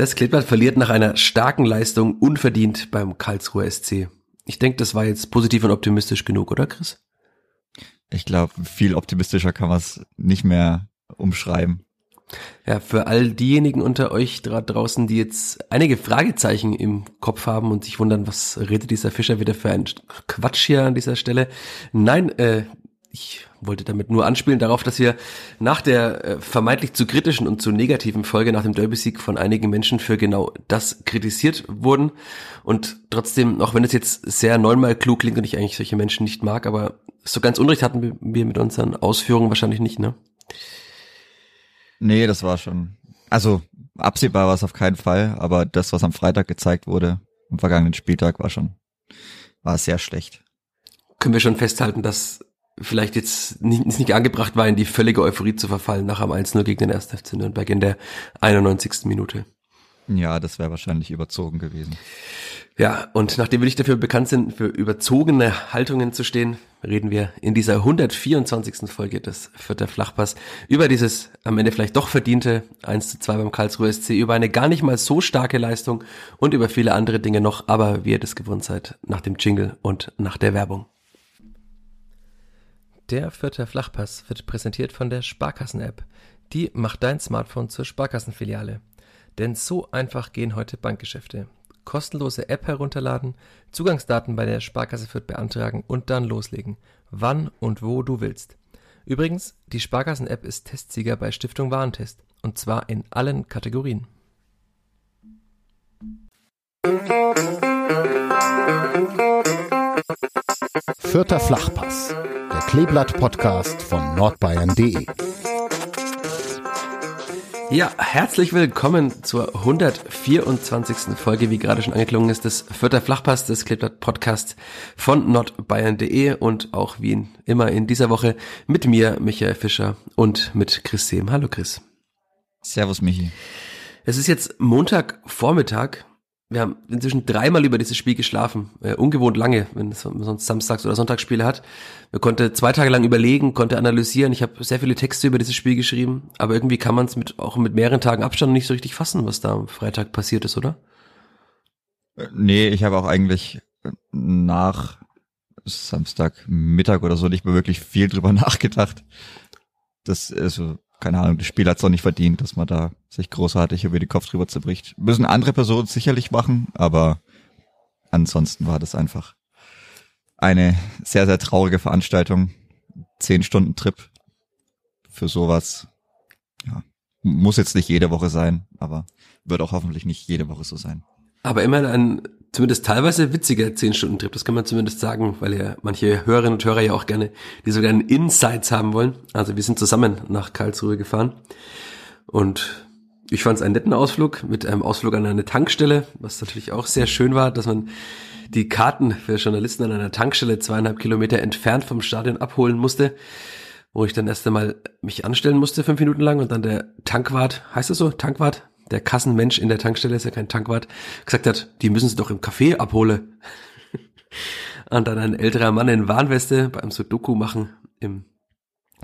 Das Kleeblatt verliert nach einer starken Leistung unverdient beim Karlsruher SC. Ich denke, das war jetzt positiv und optimistisch genug, oder Chris? Ich glaube, viel optimistischer kann man es nicht mehr umschreiben. Ja, für all diejenigen unter euch da draußen, die jetzt einige Fragezeichen im Kopf haben und sich wundern, was redet dieser Fischer wieder für ein Quatsch hier an dieser Stelle. Nein, äh, ich wollte damit nur anspielen darauf, dass wir nach der äh, vermeintlich zu kritischen und zu negativen Folge nach dem Derby-Sieg von einigen Menschen für genau das kritisiert wurden. Und trotzdem, auch wenn es jetzt sehr neunmal klug klingt und ich eigentlich solche Menschen nicht mag, aber so ganz Unrecht hatten wir mit unseren Ausführungen wahrscheinlich nicht, ne? Nee, das war schon, also absehbar war es auf keinen Fall, aber das, was am Freitag gezeigt wurde, am vergangenen Spieltag, war schon, war sehr schlecht. Können wir schon festhalten, dass vielleicht jetzt nicht, nicht angebracht war, in die völlige Euphorie zu verfallen nach am 1-0 gegen den 1. FC Nürnberg in der 91. Minute. Ja, das wäre wahrscheinlich überzogen gewesen. Ja, und nachdem wir nicht dafür bekannt sind, für überzogene Haltungen zu stehen, reden wir in dieser 124. Folge des Vierter Flachpass über dieses am Ende vielleicht doch verdiente 1 zu 2 beim Karlsruhe SC, über eine gar nicht mal so starke Leistung und über viele andere Dinge noch, aber wie ihr das gewohnt seid, nach dem Jingle und nach der Werbung. Der Vierter Flachpass wird präsentiert von der Sparkassen-App. Die macht dein Smartphone zur Sparkassenfiliale. Denn so einfach gehen heute Bankgeschäfte. Kostenlose App herunterladen, Zugangsdaten bei der Sparkasse Fürth beantragen und dann loslegen. Wann und wo du willst. Übrigens, die Sparkassen-App ist Testsieger bei Stiftung Warentest. Und zwar in allen Kategorien. Vierter Flachpass, der Kleeblatt-Podcast von nordbayern.de. Ja, herzlich willkommen zur 124. Folge, wie gerade schon angeklungen ist, des Vierter Flachpass des Kleeblatt Podcast von nordbayern.de und auch wie immer in dieser Woche mit mir, Michael Fischer und mit Chris Sehm. Hallo Chris. Servus Michi. Es ist jetzt Montagvormittag wir haben inzwischen dreimal über dieses Spiel geschlafen, äh, ungewohnt lange, wenn es sonst Samstags- oder Sonntagsspiele hat. Wir konnte zwei Tage lang überlegen, konnte analysieren. Ich habe sehr viele Texte über dieses Spiel geschrieben, aber irgendwie kann man es mit auch mit mehreren Tagen Abstand nicht so richtig fassen, was da am Freitag passiert ist, oder? Äh, nee, ich habe auch eigentlich nach Samstagmittag oder so nicht mehr wirklich viel drüber nachgedacht. Das also keine Ahnung, das Spiel hat es auch nicht verdient, dass man da sich großartig über den Kopf drüber zerbricht. Müssen andere Personen sicherlich machen, aber ansonsten war das einfach eine sehr, sehr traurige Veranstaltung. Zehn Stunden Trip für sowas. Ja, muss jetzt nicht jede Woche sein, aber wird auch hoffentlich nicht jede Woche so sein. Aber immerhin ein zumindest teilweise witziger 10-Stunden-Trip, das kann man zumindest sagen, weil ja manche Hörerinnen und Hörer ja auch gerne die sogenannten Insights haben wollen. Also wir sind zusammen nach Karlsruhe gefahren. Und ich fand es einen netten Ausflug mit einem Ausflug an eine Tankstelle, was natürlich auch sehr schön war, dass man die Karten für Journalisten an einer Tankstelle zweieinhalb Kilometer entfernt vom Stadion abholen musste, wo ich dann erst einmal mich anstellen musste, fünf Minuten lang und dann der Tankwart, heißt das so, Tankwart, der Kassenmensch in der Tankstelle, ist ja kein Tankwart, gesagt hat, die müssen sie doch im Café abholen. und dann ein älterer Mann in Warnweste beim Sudoku machen im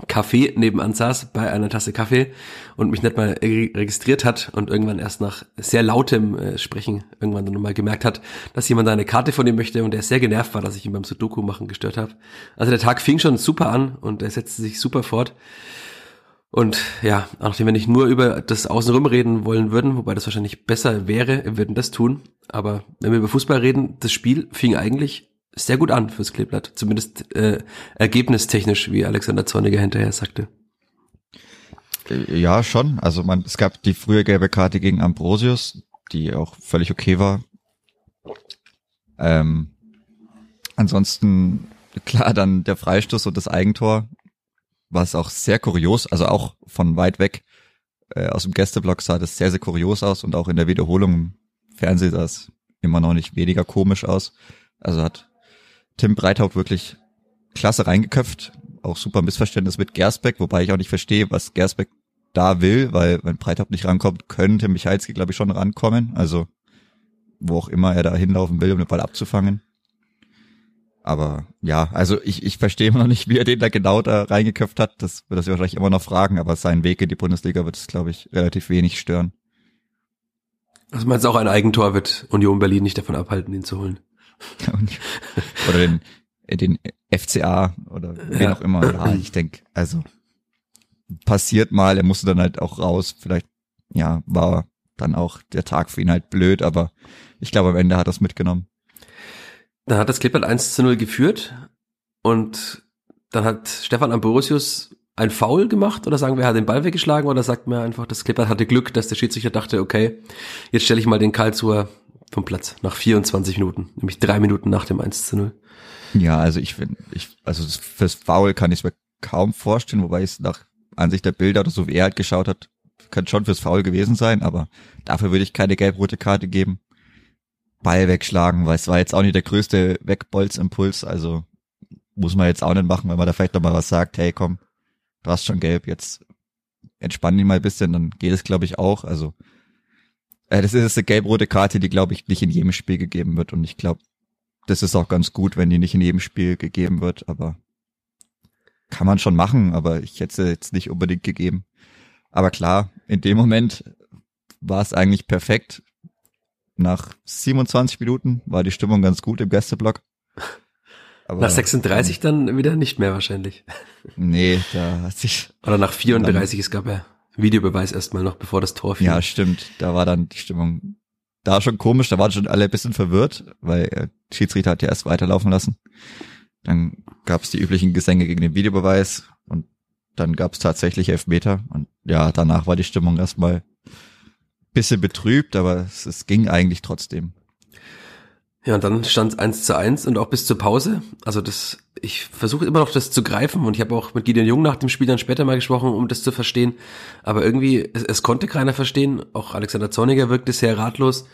Café nebenan saß bei einer Tasse Kaffee und mich nicht mal registriert hat und irgendwann erst nach sehr lautem äh, Sprechen irgendwann dann nochmal gemerkt hat, dass jemand da eine Karte von ihm möchte und er sehr genervt war, dass ich ihn beim Sudoku machen gestört habe. Also der Tag fing schon super an und er setzte sich super fort. Und ja, nachdem wir nicht nur über das Außenrum reden wollen würden, wobei das wahrscheinlich besser wäre, wir würden das tun. Aber wenn wir über Fußball reden, das Spiel fing eigentlich sehr gut an fürs Kleeblatt. Zumindest äh, ergebnistechnisch, wie Alexander Zorniger hinterher sagte. Äh, ja, schon. Also man, es gab die frühe gelbe Karte gegen Ambrosius, die auch völlig okay war. Ähm, ansonsten klar dann der Freistoß und das Eigentor was auch sehr kurios, also auch von weit weg äh, aus dem Gästeblock sah das sehr, sehr kurios aus und auch in der Wiederholung im Fernsehen sah es immer noch nicht weniger komisch aus. Also hat Tim Breithaupt wirklich klasse reingeköpft, auch super Missverständnis mit Gersbeck, wobei ich auch nicht verstehe, was Gersbeck da will, weil wenn Breithaupt nicht rankommt, könnte Michalski, glaube ich, schon rankommen. Also wo auch immer er da hinlaufen will, um den Ball abzufangen. Aber ja, also ich, ich verstehe immer noch nicht, wie er den da genau da reingeköpft hat. Das wird das wahrscheinlich immer noch fragen, aber sein Weg in die Bundesliga wird es, glaube ich, relativ wenig stören. Also meinst du auch ein Eigentor wird Union Berlin nicht davon abhalten, ihn zu holen? oder den, den FCA oder wen ja. auch immer. Ja, ich denke, also passiert mal, er musste dann halt auch raus. Vielleicht, ja, war dann auch der Tag für ihn halt blöd, aber ich glaube, am Ende hat er es mitgenommen. Dann hat das Klippert 1 zu 0 geführt und dann hat Stefan Ambrosius ein Foul gemacht oder sagen wir, er hat den Ball weggeschlagen oder sagt mir einfach, das Klippert hatte Glück, dass der Schiedsrichter dachte, okay, jetzt stelle ich mal den Karlsruher vom Platz nach 24 Minuten, nämlich drei Minuten nach dem 1 zu 0. Ja, also ich finde, ich, also fürs Foul kann ich es mir kaum vorstellen, wobei es nach Ansicht der Bilder oder so wie er halt geschaut hat, kann schon fürs Foul gewesen sein, aber dafür würde ich keine gelb-rote Karte geben. Ball wegschlagen, weil es war jetzt auch nicht der größte Wegbolzimpuls, also muss man jetzt auch nicht machen, wenn man da vielleicht nochmal was sagt, hey komm, du hast schon gelb, jetzt entspann dich mal ein bisschen, dann geht es glaube ich auch, also äh, das ist eine gelb-rote Karte, die glaube ich nicht in jedem Spiel gegeben wird und ich glaube, das ist auch ganz gut, wenn die nicht in jedem Spiel gegeben wird, aber kann man schon machen, aber ich hätte es jetzt nicht unbedingt gegeben. Aber klar, in dem Moment war es eigentlich perfekt. Nach 27 Minuten war die Stimmung ganz gut im Gästeblock. Aber, nach 36 dann wieder nicht mehr wahrscheinlich. Nee, da hat sich. Oder nach 34, dann, es gab ja Videobeweis erstmal noch, bevor das Tor fiel. Ja, stimmt. Da war dann die Stimmung da schon komisch, da waren schon alle ein bisschen verwirrt, weil äh, Schiedsrichter hat ja erst weiterlaufen lassen. Dann gab es die üblichen Gesänge gegen den Videobeweis und dann gab es tatsächlich Elfmeter. Und ja, danach war die Stimmung erstmal bisschen betrübt, aber es, es ging eigentlich trotzdem. Ja, und dann stand es eins zu eins und auch bis zur Pause. Also das, ich versuche immer noch das zu greifen und ich habe auch mit Gideon Jung nach dem Spiel dann später mal gesprochen, um das zu verstehen. Aber irgendwie, es, es konnte keiner verstehen. Auch Alexander Zorniger wirkte sehr ratlos.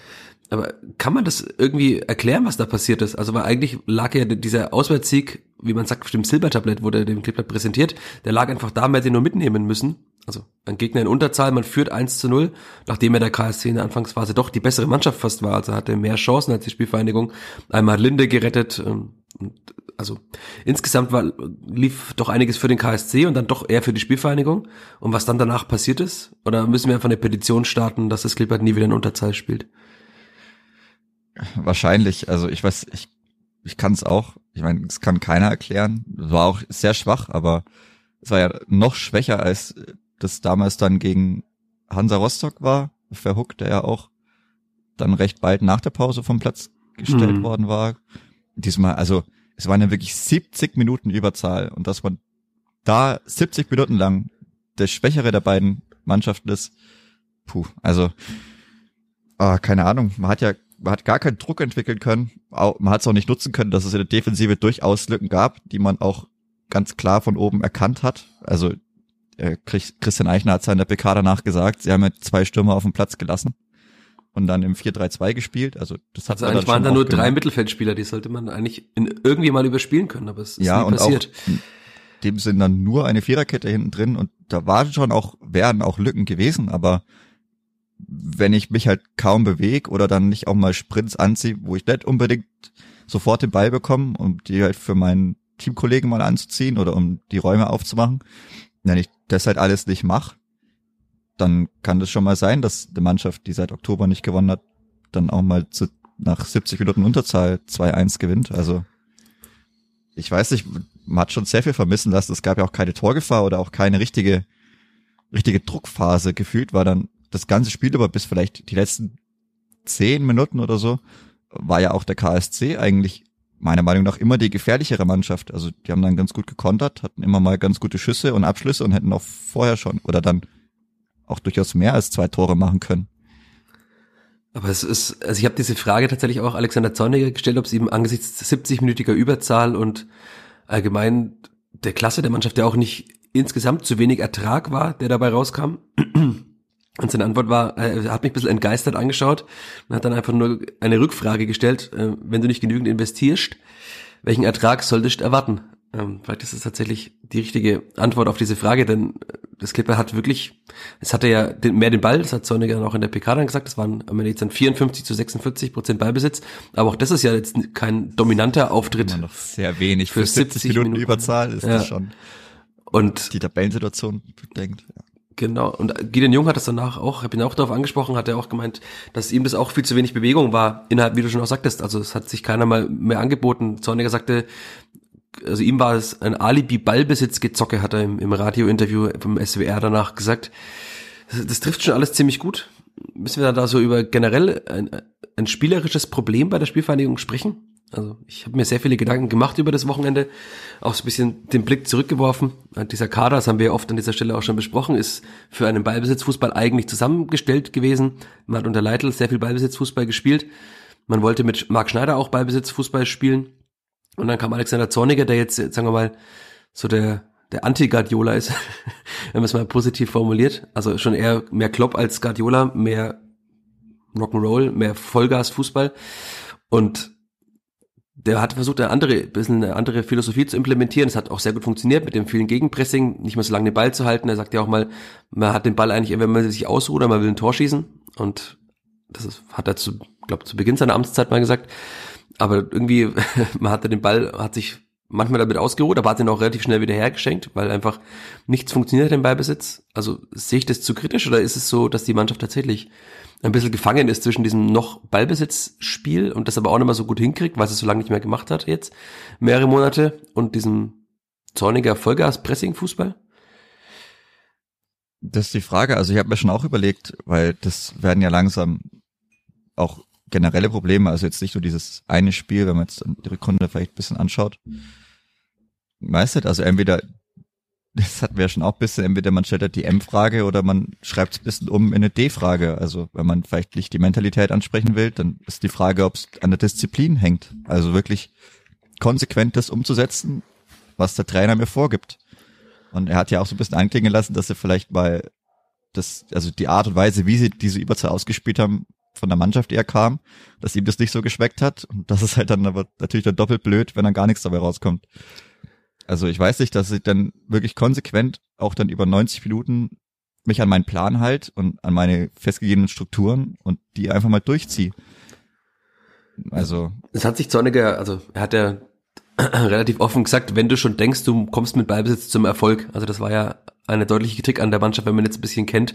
Aber kann man das irgendwie erklären, was da passiert ist? Also weil eigentlich lag ja dieser Auswärtssieg, wie man sagt, auf dem Silbertablett wurde dem Kleeblatt präsentiert, der lag einfach da, man hätte ihn nur mitnehmen müssen. Also ein Gegner in Unterzahl, man führt 1 zu 0, nachdem er der KSC in der Anfangsphase doch die bessere Mannschaft fast war, also hatte mehr Chancen als die Spielvereinigung. Einmal Linde gerettet, ähm, also insgesamt war, lief doch einiges für den KSC und dann doch eher für die Spielvereinigung. Und was dann danach passiert ist? Oder müssen wir einfach eine Petition starten, dass das Kleeblatt nie wieder in Unterzahl spielt? Wahrscheinlich. Also ich weiß, ich, ich kann es auch. Ich meine, es kann keiner erklären. War auch sehr schwach, aber es war ja noch schwächer, als das damals dann gegen Hansa Rostock war. Verhuckt, der ja auch dann recht bald nach der Pause vom Platz gestellt mhm. worden war. Diesmal, also es waren ja wirklich 70 Minuten Überzahl und dass man da 70 Minuten lang der Schwächere der beiden Mannschaften ist, puh, also ah, keine Ahnung, man hat ja man hat gar keinen Druck entwickeln können. Man hat es auch nicht nutzen können, dass es in der Defensive durchaus Lücken gab, die man auch ganz klar von oben erkannt hat. Also äh, Christian Eichner hat seiner PK danach gesagt, sie haben ja zwei Stürmer auf dem Platz gelassen und dann im 4-3-2 gespielt. Also das hat also eigentlich waren da nur drei Mittelfeldspieler, die sollte man eigentlich in, irgendwie mal überspielen können, aber es ist ja, nie und passiert. Auch in dem sind dann nur eine Viererkette hinten drin und da waren schon auch, wären auch Lücken gewesen, aber wenn ich mich halt kaum bewege oder dann nicht auch mal Sprints anziehe, wo ich nicht unbedingt sofort den Ball bekomme, um die halt für meinen Teamkollegen mal anzuziehen oder um die Räume aufzumachen, wenn ich das halt alles nicht mache, dann kann das schon mal sein, dass die Mannschaft, die seit Oktober nicht gewonnen hat, dann auch mal zu, nach 70 Minuten Unterzahl 2-1 gewinnt. Also ich weiß nicht, man hat schon sehr viel vermissen lassen. Es gab ja auch keine Torgefahr oder auch keine richtige, richtige Druckphase. Gefühlt war dann das ganze Spiel über bis vielleicht die letzten zehn Minuten oder so, war ja auch der KSC eigentlich meiner Meinung nach immer die gefährlichere Mannschaft. Also die haben dann ganz gut gekontert, hatten immer mal ganz gute Schüsse und Abschlüsse und hätten auch vorher schon oder dann auch durchaus mehr als zwei Tore machen können. Aber es ist, also ich habe diese Frage tatsächlich auch Alexander Zorniger gestellt, ob es ihm angesichts 70-minütiger Überzahl und allgemein der Klasse der Mannschaft, der auch nicht insgesamt zu wenig Ertrag war, der dabei rauskam, und seine Antwort war, er hat mich ein bisschen entgeistert angeschaut und hat dann einfach nur eine Rückfrage gestellt, äh, wenn du nicht genügend investierst, welchen Ertrag solltest du erwarten? Ähm, vielleicht ist das tatsächlich die richtige Antwort auf diese Frage, denn äh, das Clipper hat wirklich, es hatte ja mehr den Ball, das hat Sonniger auch in der PK dann gesagt, das waren am Ende jetzt dann 54 zu 46 Prozent Ballbesitz, aber auch das ist ja jetzt kein dominanter Auftritt. Immer noch sehr wenig für, für 70 Minuten, Minuten Überzahl ist ja. das schon. Und die Tabellensituation bedenkt. Genau, und Gideon Jung hat das danach auch, habe ihn auch darauf angesprochen, hat er auch gemeint, dass ihm das auch viel zu wenig Bewegung war, innerhalb, wie du schon auch sagtest, also es hat sich keiner mal mehr angeboten. Zorniger sagte, also ihm war es ein Alibi-Ballbesitz-Gezocke, hat er im, im Radiointerview vom SWR danach gesagt. Das, das, trifft schon alles ziemlich gut. Müssen wir da so über generell ein, ein spielerisches Problem bei der Spielvereinigung sprechen? Also ich habe mir sehr viele Gedanken gemacht über das Wochenende, auch so ein bisschen den Blick zurückgeworfen. Dieser Kader, das haben wir oft an dieser Stelle auch schon besprochen, ist für einen Ballbesitzfußball eigentlich zusammengestellt gewesen. Man hat unter Leitl sehr viel Ballbesitzfußball gespielt. Man wollte mit Marc Schneider auch Ballbesitzfußball spielen. Und dann kam Alexander Zorniger, der jetzt, sagen wir mal, so der, der Anti-Guardiola ist, wenn man es mal positiv formuliert. Also schon eher mehr Klopp als Guardiola, mehr Rock'n'Roll, mehr Vollgas-Fußball. Und der hat versucht, eine andere, bisschen eine andere Philosophie zu implementieren. Es hat auch sehr gut funktioniert mit dem vielen Gegenpressing, nicht mehr so lange den Ball zu halten. Er sagt ja auch mal, man hat den Ball eigentlich, wenn man sich ausruht man will ein Tor schießen. Und das ist, hat er zu, glaube zu Beginn seiner Amtszeit mal gesagt. Aber irgendwie, man hatte den Ball, hat sich manchmal damit ausgeruht, aber hat ihn auch relativ schnell wieder hergeschenkt, weil einfach nichts funktioniert im Ballbesitz. Also sehe ich das zu kritisch oder ist es so, dass die Mannschaft tatsächlich ein bisschen gefangen ist zwischen diesem noch Ballbesitzspiel und das aber auch nicht mehr so gut hinkriegt, weil es so lange nicht mehr gemacht hat jetzt, mehrere Monate, und diesem zorniger Vollgas-Pressing-Fußball? Das ist die Frage. Also ich habe mir schon auch überlegt, weil das werden ja langsam auch generelle Probleme, also jetzt nicht nur dieses eine Spiel, wenn man jetzt die Rückrunde vielleicht ein bisschen anschaut. Meistert, also entweder das hatten wir ja schon auch ein bisschen, entweder man stellt halt die M-Frage oder man schreibt es ein bisschen um in eine D-Frage. Also wenn man vielleicht nicht die Mentalität ansprechen will, dann ist die Frage, ob es an der Disziplin hängt. Also wirklich konsequent das umzusetzen, was der Trainer mir vorgibt. Und er hat ja auch so ein bisschen anklingen lassen, dass er vielleicht mal das, also die Art und Weise, wie sie diese Überzahl ausgespielt haben, von der Mannschaft eher kam, dass ihm das nicht so geschmeckt hat. Und das ist halt dann aber natürlich dann doppelt blöd, wenn dann gar nichts dabei rauskommt. Also ich weiß nicht, dass ich dann wirklich konsequent auch dann über 90 Minuten mich an meinen Plan halt und an meine festgegebenen Strukturen und die einfach mal durchziehe. Also. Es hat sich Zorniger, also er hat ja relativ offen gesagt, wenn du schon denkst, du kommst mit Ballbesitz zum Erfolg. Also das war ja eine deutliche Kritik an der Mannschaft, wenn man jetzt ein bisschen kennt,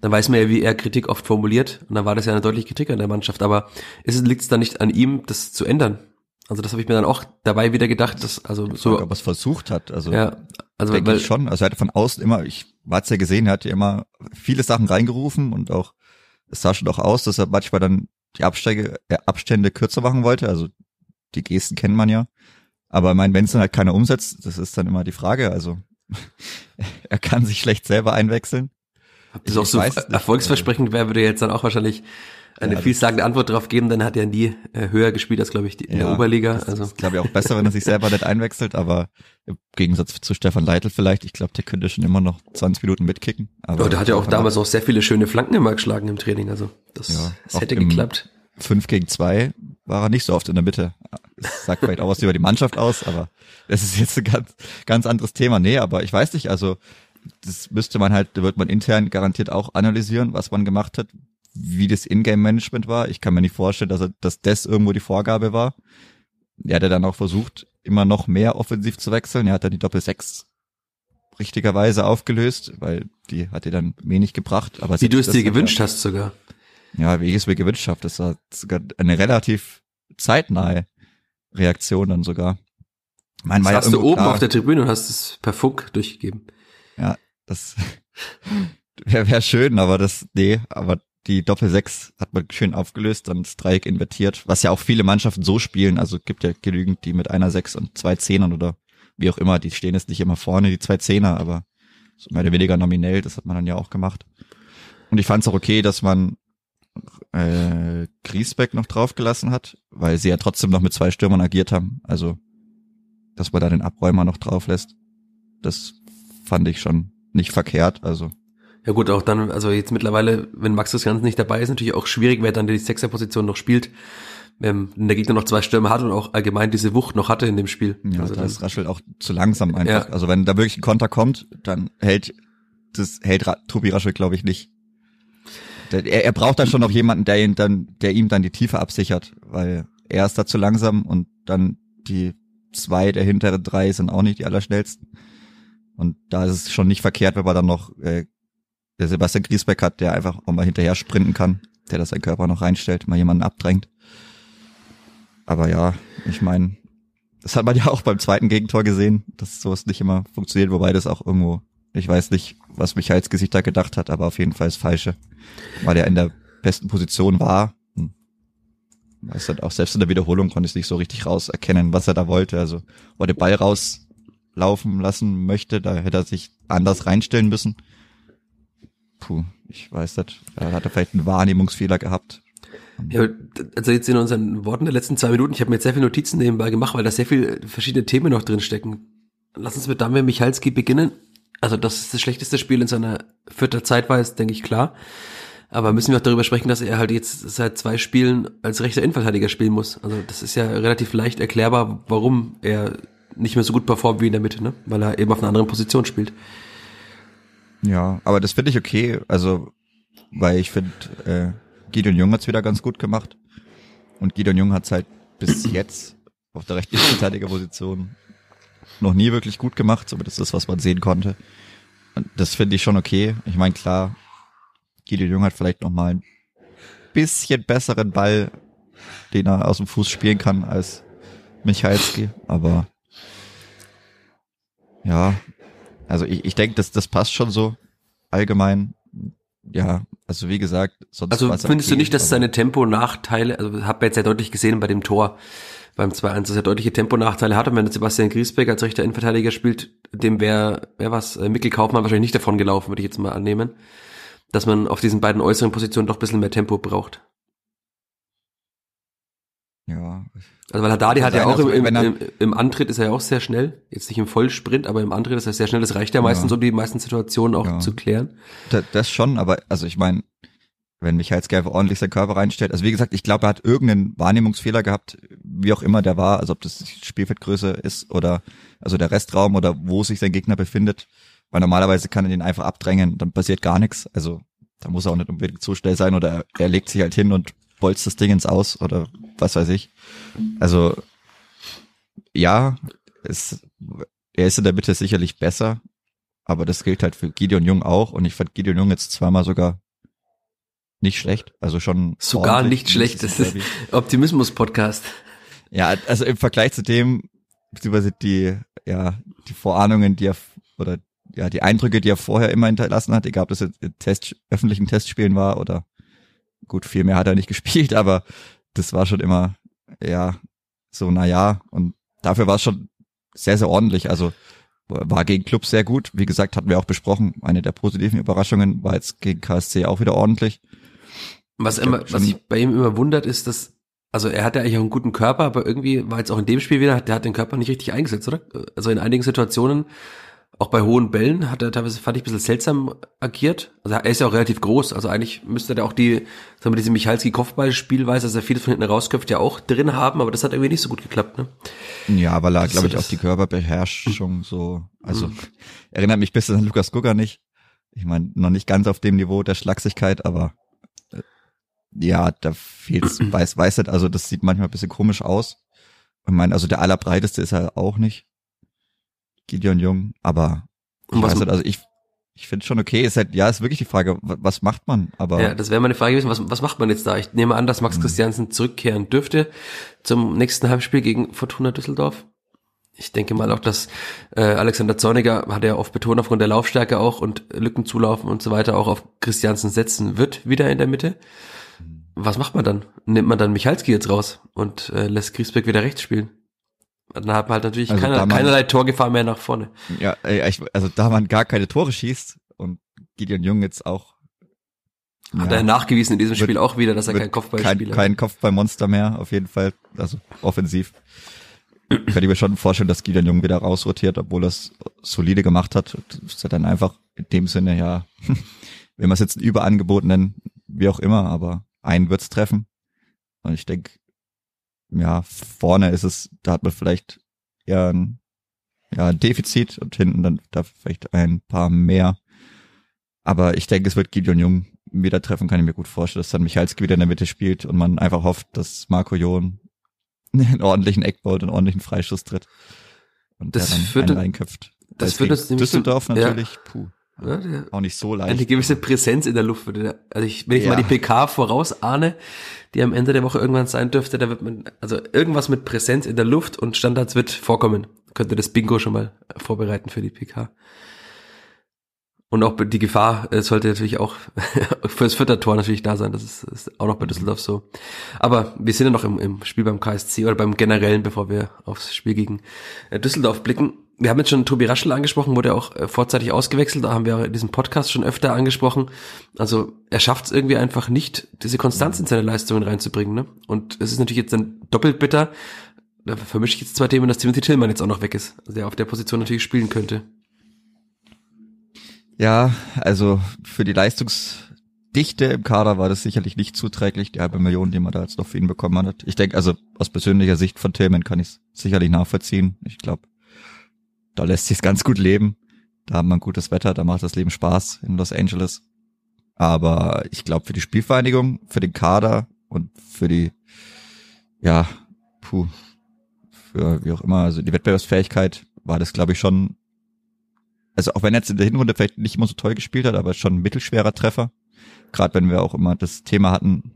dann weiß man ja, wie er Kritik oft formuliert. Und dann war das ja eine deutliche Kritik an der Mannschaft. Aber liegt es dann nicht an ihm, das zu ändern? Also das habe ich mir dann auch dabei wieder gedacht, dass also so Frage, ob er es versucht hat. Also ja, also denke weil, ich schon. Also er hatte von außen immer, ich war es ja gesehen, er hatte immer viele Sachen reingerufen und auch es sah schon auch aus, dass er manchmal dann die Absteige, äh, Abstände kürzer machen wollte. Also die Gesten kennt man ja. Aber ich meine, wenn es dann halt keiner umsetzt, das ist dann immer die Frage. Also er kann sich schlecht selber einwechseln. Das ich auch so erfolgsversprechend wäre, würde jetzt dann auch wahrscheinlich eine ja, vielsagende Antwort darauf geben, dann hat er nie äh, höher gespielt als, glaube ich, die, in ja, der Oberliga. Das also. ist, glaube ich, auch besser, wenn er sich selber nicht einwechselt, aber im Gegensatz zu Stefan Leitl vielleicht, ich glaube, der könnte schon immer noch 20 Minuten mitkicken. Aber oh, der hat ja auch damals auch sehr viele schöne Flanken immer geschlagen im Training, also das, ja, das hätte geklappt. 5 gegen 2 war er nicht so oft in der Mitte. Das sagt vielleicht auch was über die Mannschaft aus, aber das ist jetzt ein ganz, ganz anderes Thema. Nee, aber ich weiß nicht, also das müsste man halt, da wird man intern garantiert auch analysieren, was man gemacht hat, wie das Ingame-Management war. Ich kann mir nicht vorstellen, dass, er, dass das irgendwo die Vorgabe war. Er hat ja dann auch versucht, immer noch mehr offensiv zu wechseln. Er hat dann die Doppel-6 richtigerweise aufgelöst, weil die hat er dann wenig gebracht. Aber wie du es dir gewünscht hast sogar. Ja, wie ich es mir gewünscht habe. Das war sogar eine relativ zeitnahe Reaktion dann sogar. Mein, das hast ja du oben klar, auf der Tribüne und hast es per Funk durchgegeben. Ja, das wäre wär schön, aber das, nee, aber die Doppel-6 hat man schön aufgelöst, dann das Dreieck invertiert, was ja auch viele Mannschaften so spielen. Also gibt ja genügend, die mit einer 6 und zwei Zehnern oder wie auch immer, die stehen jetzt nicht immer vorne, die zwei Zehner, aber so mehr oder weniger nominell, das hat man dann ja auch gemacht. Und ich fand es auch okay, dass man äh, Griesbeck noch draufgelassen hat, weil sie ja trotzdem noch mit zwei Stürmern agiert haben. Also, dass man da den Abräumer noch drauf lässt, das fand ich schon nicht verkehrt. Also ja gut, auch dann, also jetzt mittlerweile, wenn Max das Ganze nicht dabei ist, natürlich auch schwierig, wer dann die Sechserposition noch spielt, ähm, wenn der Gegner noch zwei Stürmer hat und auch allgemein diese Wucht noch hatte in dem Spiel. Ja, also da ist Raschel auch zu langsam einfach. Ja. Also wenn da wirklich ein Konter kommt, dann hält das hält Ra Tobi Raschel, glaube ich, nicht. Der, er, er braucht da schon noch jemanden, der ihn dann, der ihm dann die Tiefe absichert, weil er ist da zu langsam und dann die zwei der hinteren drei sind auch nicht die allerschnellsten. Und da ist es schon nicht verkehrt, wenn man dann noch äh, der Sebastian Griesbeck hat, der einfach auch mal hinterher sprinten kann, der das seinen Körper noch reinstellt, mal jemanden abdrängt. Aber ja, ich meine, das hat man ja auch beim zweiten Gegentor gesehen, dass sowas nicht immer funktioniert, wobei das auch irgendwo, ich weiß nicht, was Michaels Gesicht da gedacht hat, aber auf jeden Fall das Falsche, weil er in der besten Position war. Hm. Weiß halt auch selbst in der Wiederholung konnte ich nicht so richtig raus erkennen, was er da wollte. Also, wo er den Ball rauslaufen lassen möchte, da hätte er sich anders reinstellen müssen. Puh, ich weiß nicht. Da hat er vielleicht einen Wahrnehmungsfehler gehabt. Ja, also jetzt in unseren Worten der letzten zwei Minuten, ich habe mir jetzt sehr viele Notizen nebenbei gemacht, weil da sehr viele verschiedene Themen noch drin stecken. Lass uns mit Damir Michalski beginnen. Also, dass es das schlechteste Spiel in seiner vierter Zeit war, ist, denke ich, klar. Aber müssen wir auch darüber sprechen, dass er halt jetzt seit zwei Spielen als rechter Innenverteidiger spielen muss. Also das ist ja relativ leicht erklärbar, warum er nicht mehr so gut performt wie in der Mitte, ne? Weil er eben auf einer anderen Position spielt. Ja, aber das finde ich okay. Also, weil ich finde, äh, Gideon Jung hat's wieder ganz gut gemacht. Und Gideon Jung hat's halt bis jetzt auf der rechten Verteidigerposition noch nie wirklich gut gemacht, zumindest das, was man sehen konnte. Und das finde ich schon okay. Ich meine, klar, Gideon Jung hat vielleicht noch mal ein bisschen besseren Ball, den er aus dem Fuß spielen kann als Michalski, aber ja, also ich, ich denke, das, das passt schon so allgemein. Ja, also wie gesagt, sonst Also findest okay, du nicht, dass seine Tempo-Nachteile, also hat man jetzt ja deutlich gesehen bei dem Tor beim 2-1, dass er deutliche Tempo-Nachteile hat und wenn Sebastian Griesbeck als rechter Innenverteidiger spielt, dem wäre, wer was, äh, Mikkel Kaufmann wahrscheinlich nicht davon gelaufen, würde ich jetzt mal annehmen dass man auf diesen beiden äußeren Positionen doch ein bisschen mehr Tempo braucht. Ja. Also weil Haddadi hat ja auch im, im, im, im, Antritt ist er ja auch sehr schnell, jetzt nicht im Vollsprint, aber im Antritt ist er sehr schnell. Das reicht ja, ja. meistens, um die meisten Situationen auch ja. zu klären. Das, schon, aber also ich meine, wenn Michael Skerve ordentlich seinen Körper reinstellt. Also wie gesagt, ich glaube, er hat irgendeinen Wahrnehmungsfehler gehabt, wie auch immer der war, also ob das Spielfeldgröße ist oder also der Restraum oder wo sich sein Gegner befindet. Weil normalerweise kann er den einfach abdrängen, dann passiert gar nichts. Also da muss er auch nicht unbedingt zu schnell sein oder er, er legt sich halt hin und bolzt das Ding ins Aus oder was weiß ich. Also ja, es, er ist in der Mitte sicherlich besser, aber das gilt halt für Gideon Jung auch und ich fand Gideon Jung jetzt zweimal sogar nicht schlecht, also schon sogar nicht schlecht. Das ist Optimismus-Podcast. Ja, also im Vergleich zu dem, beziehungsweise die, ja, die Vorahnungen, die er oder ja, die Eindrücke, die er vorher immer hinterlassen hat, egal ob das in Test, öffentlichen Testspielen war oder gut, viel mehr hat er nicht gespielt, aber das war schon immer, ja, so, na ja, und dafür war es schon sehr, sehr ordentlich. Also war gegen Club sehr gut. Wie gesagt, hatten wir auch besprochen. Eine der positiven Überraschungen war jetzt gegen KSC auch wieder ordentlich. Was immer, was sich bei ihm immer wundert, ist, dass, also er hat ja eigentlich auch einen guten Körper, aber irgendwie war jetzt auch in dem Spiel wieder, der hat den Körper nicht richtig eingesetzt, oder? Also in einigen Situationen auch bei hohen Bällen hat er teilweise, fand ich, ein bisschen seltsam agiert. Also er ist ja auch relativ groß. Also eigentlich müsste er auch die, sagen wir, diese Michalski-Kopfballspielweise, dass er vieles von hinten rausköpft, ja auch drin haben, aber das hat irgendwie nicht so gut geklappt, ne? Ja, weil er, glaube ich, auch die Körperbeherrschung so, also mhm. erinnert mich ein bisschen an Lukas Gugger nicht. Ich meine, noch nicht ganz auf dem Niveau der Schlagsigkeit, aber äh, ja, da fehlt's, weiß, weiß nicht, also das sieht manchmal ein bisschen komisch aus. Ich meine, also der allerbreiteste ist er auch nicht. Gideon Jung, aber ich weiß nicht, also ich, ich finde schon okay, ist halt, ja, ist wirklich die Frage, was macht man, aber. Ja, das wäre meine Frage gewesen, was, was macht man jetzt da? Ich nehme an, dass Max hm. Christiansen zurückkehren dürfte zum nächsten Heimspiel gegen Fortuna Düsseldorf. Ich denke mal auch, dass äh, Alexander Zorniger hat ja oft betont aufgrund der Laufstärke auch und Lücken zulaufen und so weiter auch auf Christiansen setzen wird wieder in der Mitte. Hm. Was macht man dann? Nimmt man dann Michalski jetzt raus und äh, lässt Griesbeck wieder rechts spielen? Dann hat man halt natürlich also keine, man, keinerlei Torgefahr mehr nach vorne. Ja, ich, also da man gar keine Tore schießt und Gideon Jung jetzt auch hat ja, er nachgewiesen in diesem Spiel auch wieder, dass er kein Kopfballspieler kein, kein Kopfballmonster mehr, auf jeden Fall, also offensiv. Kann ich mir schon vorstellen, dass Gideon Jung wieder rausrotiert, obwohl er es solide gemacht hat. Das ist ja dann einfach in dem Sinne, ja, wenn man es jetzt ein Überangebot nennen, wie auch immer, aber einen wird's treffen. Und ich denke, ja, vorne ist es, da hat man vielleicht eher ein, ja, ein Defizit und hinten dann da vielleicht ein paar mehr. Aber ich denke, es wird Gideon Jung wieder treffen, kann ich mir gut vorstellen, dass dann Michalski wieder in der Mitte spielt und man einfach hofft, dass Marco Jon einen ordentlichen Eckball und einen ordentlichen Freischuss tritt. Und das der dann führt, reinköpft. Das führt uns Düsseldorf natürlich, ja. puh. Ja, der Auch nicht so leicht. eine gewisse Präsenz in der Luft würde der, also ich, wenn ich Ja. mal die PK vorausahne, die am Ende der Woche irgendwann sein dürfte, da wird man, also irgendwas mit Präsenz in der Luft und Standards wird vorkommen. Könnte das Bingo schon mal vorbereiten für die PK. Und auch die Gefahr äh, sollte natürlich auch fürs Vierter-Tor natürlich da sein. Das ist, ist auch noch bei Düsseldorf so. Aber wir sind ja noch im, im Spiel beim KSC oder beim Generellen, bevor wir aufs Spiel gegen äh, Düsseldorf blicken. Wir haben jetzt schon Tobi Raschel angesprochen, wurde auch äh, vorzeitig ausgewechselt. Da haben wir in diesem Podcast schon öfter angesprochen. Also er schafft es irgendwie einfach nicht, diese Konstanz in seine Leistungen reinzubringen. Ne? Und es ist natürlich jetzt dann doppelt bitter. Da vermische ich jetzt zwei Themen, dass Timothy Tillmann jetzt auch noch weg ist. Also der auf der Position natürlich spielen könnte. Ja, also für die Leistungsdichte im Kader war das sicherlich nicht zuträglich, die halbe Million, die man da jetzt noch für ihn bekommen hat. Ich denke, also aus persönlicher Sicht von Tillman kann ich es sicherlich nachvollziehen. Ich glaube, da lässt sich ganz gut leben. Da hat man gutes Wetter, da macht das Leben Spaß in Los Angeles. Aber ich glaube, für die Spielvereinigung, für den Kader und für die, ja, puh, für wie auch immer, also die Wettbewerbsfähigkeit war das, glaube ich, schon also auch wenn er jetzt in der Hinrunde vielleicht nicht immer so toll gespielt hat, aber schon ein mittelschwerer Treffer. Gerade wenn wir auch immer das Thema hatten,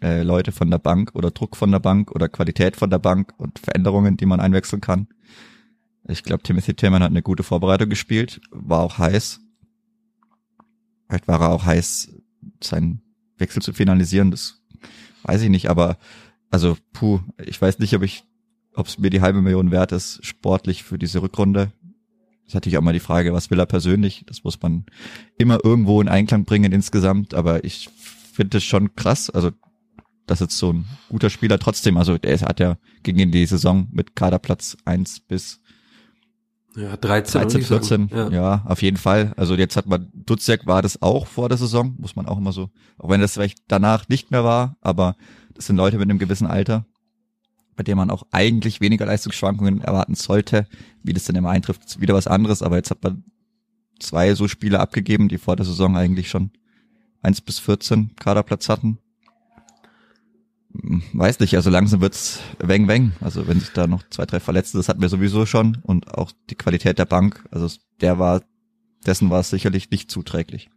äh, Leute von der Bank oder Druck von der Bank oder Qualität von der Bank und Veränderungen, die man einwechseln kann. Ich glaube, Timothy Tillman hat eine gute Vorbereitung gespielt, war auch heiß. Vielleicht war er auch heiß, seinen Wechsel zu finalisieren, das weiß ich nicht, aber also puh, ich weiß nicht, ob ich, ob es mir die halbe Million wert ist, sportlich für diese Rückrunde ist natürlich auch mal die Frage, was will er persönlich? Das muss man immer irgendwo in Einklang bringen insgesamt, aber ich finde es schon krass, also dass jetzt so ein guter Spieler trotzdem, also der hat ja gegen die Saison mit Kaderplatz eins bis Ja, 13, 13, 14, Ja. ja. auf jeden Fall. Also jetzt hat man, Dutzjak war das auch vor der Saison, muss man auch immer so, auch wenn das vielleicht danach nicht mehr war, aber das sind Leute mit einem gewissen Alter, bei dem man auch eigentlich weniger Leistungsschwankungen erwarten sollte. Wie das denn immer eintrifft, ist wieder was anderes, aber jetzt hat man zwei so Spiele abgegeben, die vor der Saison eigentlich schon eins bis 14 Kaderplatz hatten. Weiß nicht, also langsam wird's weng weng. Also wenn sich da noch zwei, drei Verletzte, das hatten wir sowieso schon und auch die Qualität der Bank, also der war, dessen war es sicherlich nicht zuträglich.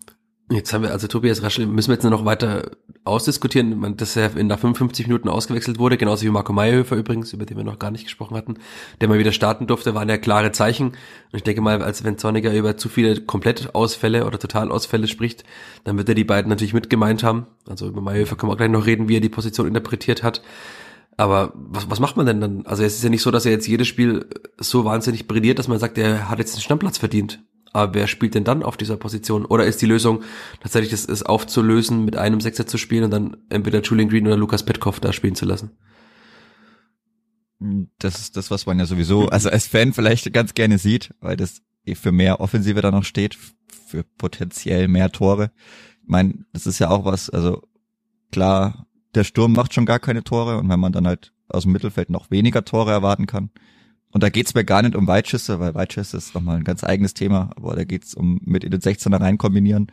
Jetzt haben wir also Tobias Raschel, müssen wir jetzt noch weiter ausdiskutieren, dass er in nach 55 Minuten ausgewechselt wurde, genauso wie Marco Mayhöfer übrigens, über den wir noch gar nicht gesprochen hatten, der mal wieder starten durfte, waren ja klare Zeichen. Und ich denke mal, als wenn Zorniger über zu viele Komplettausfälle oder Totalausfälle spricht, dann wird er die beiden natürlich mit gemeint haben. Also über Mayhöfer können wir auch gleich noch reden, wie er die Position interpretiert hat. Aber was, was macht man denn dann? Also es ist ja nicht so, dass er jetzt jedes Spiel so wahnsinnig brilliert, dass man sagt, er hat jetzt einen Stammplatz verdient. Aber wer spielt denn dann auf dieser Position? Oder ist die Lösung tatsächlich das, es aufzulösen, mit einem Sechser zu spielen und dann entweder Julian Green oder Lukas Petkov da spielen zu lassen? Das ist das, was man ja sowieso, also als Fan vielleicht ganz gerne sieht, weil das eh für mehr Offensive da noch steht, für potenziell mehr Tore. Ich meine, das ist ja auch was, also klar, der Sturm macht schon gar keine Tore und wenn man dann halt aus dem Mittelfeld noch weniger Tore erwarten kann. Und da geht's mir gar nicht um Weitschüsse, weil Weitschüsse ist nochmal ein ganz eigenes Thema, aber da geht's um mit in den 16er rein kombinieren,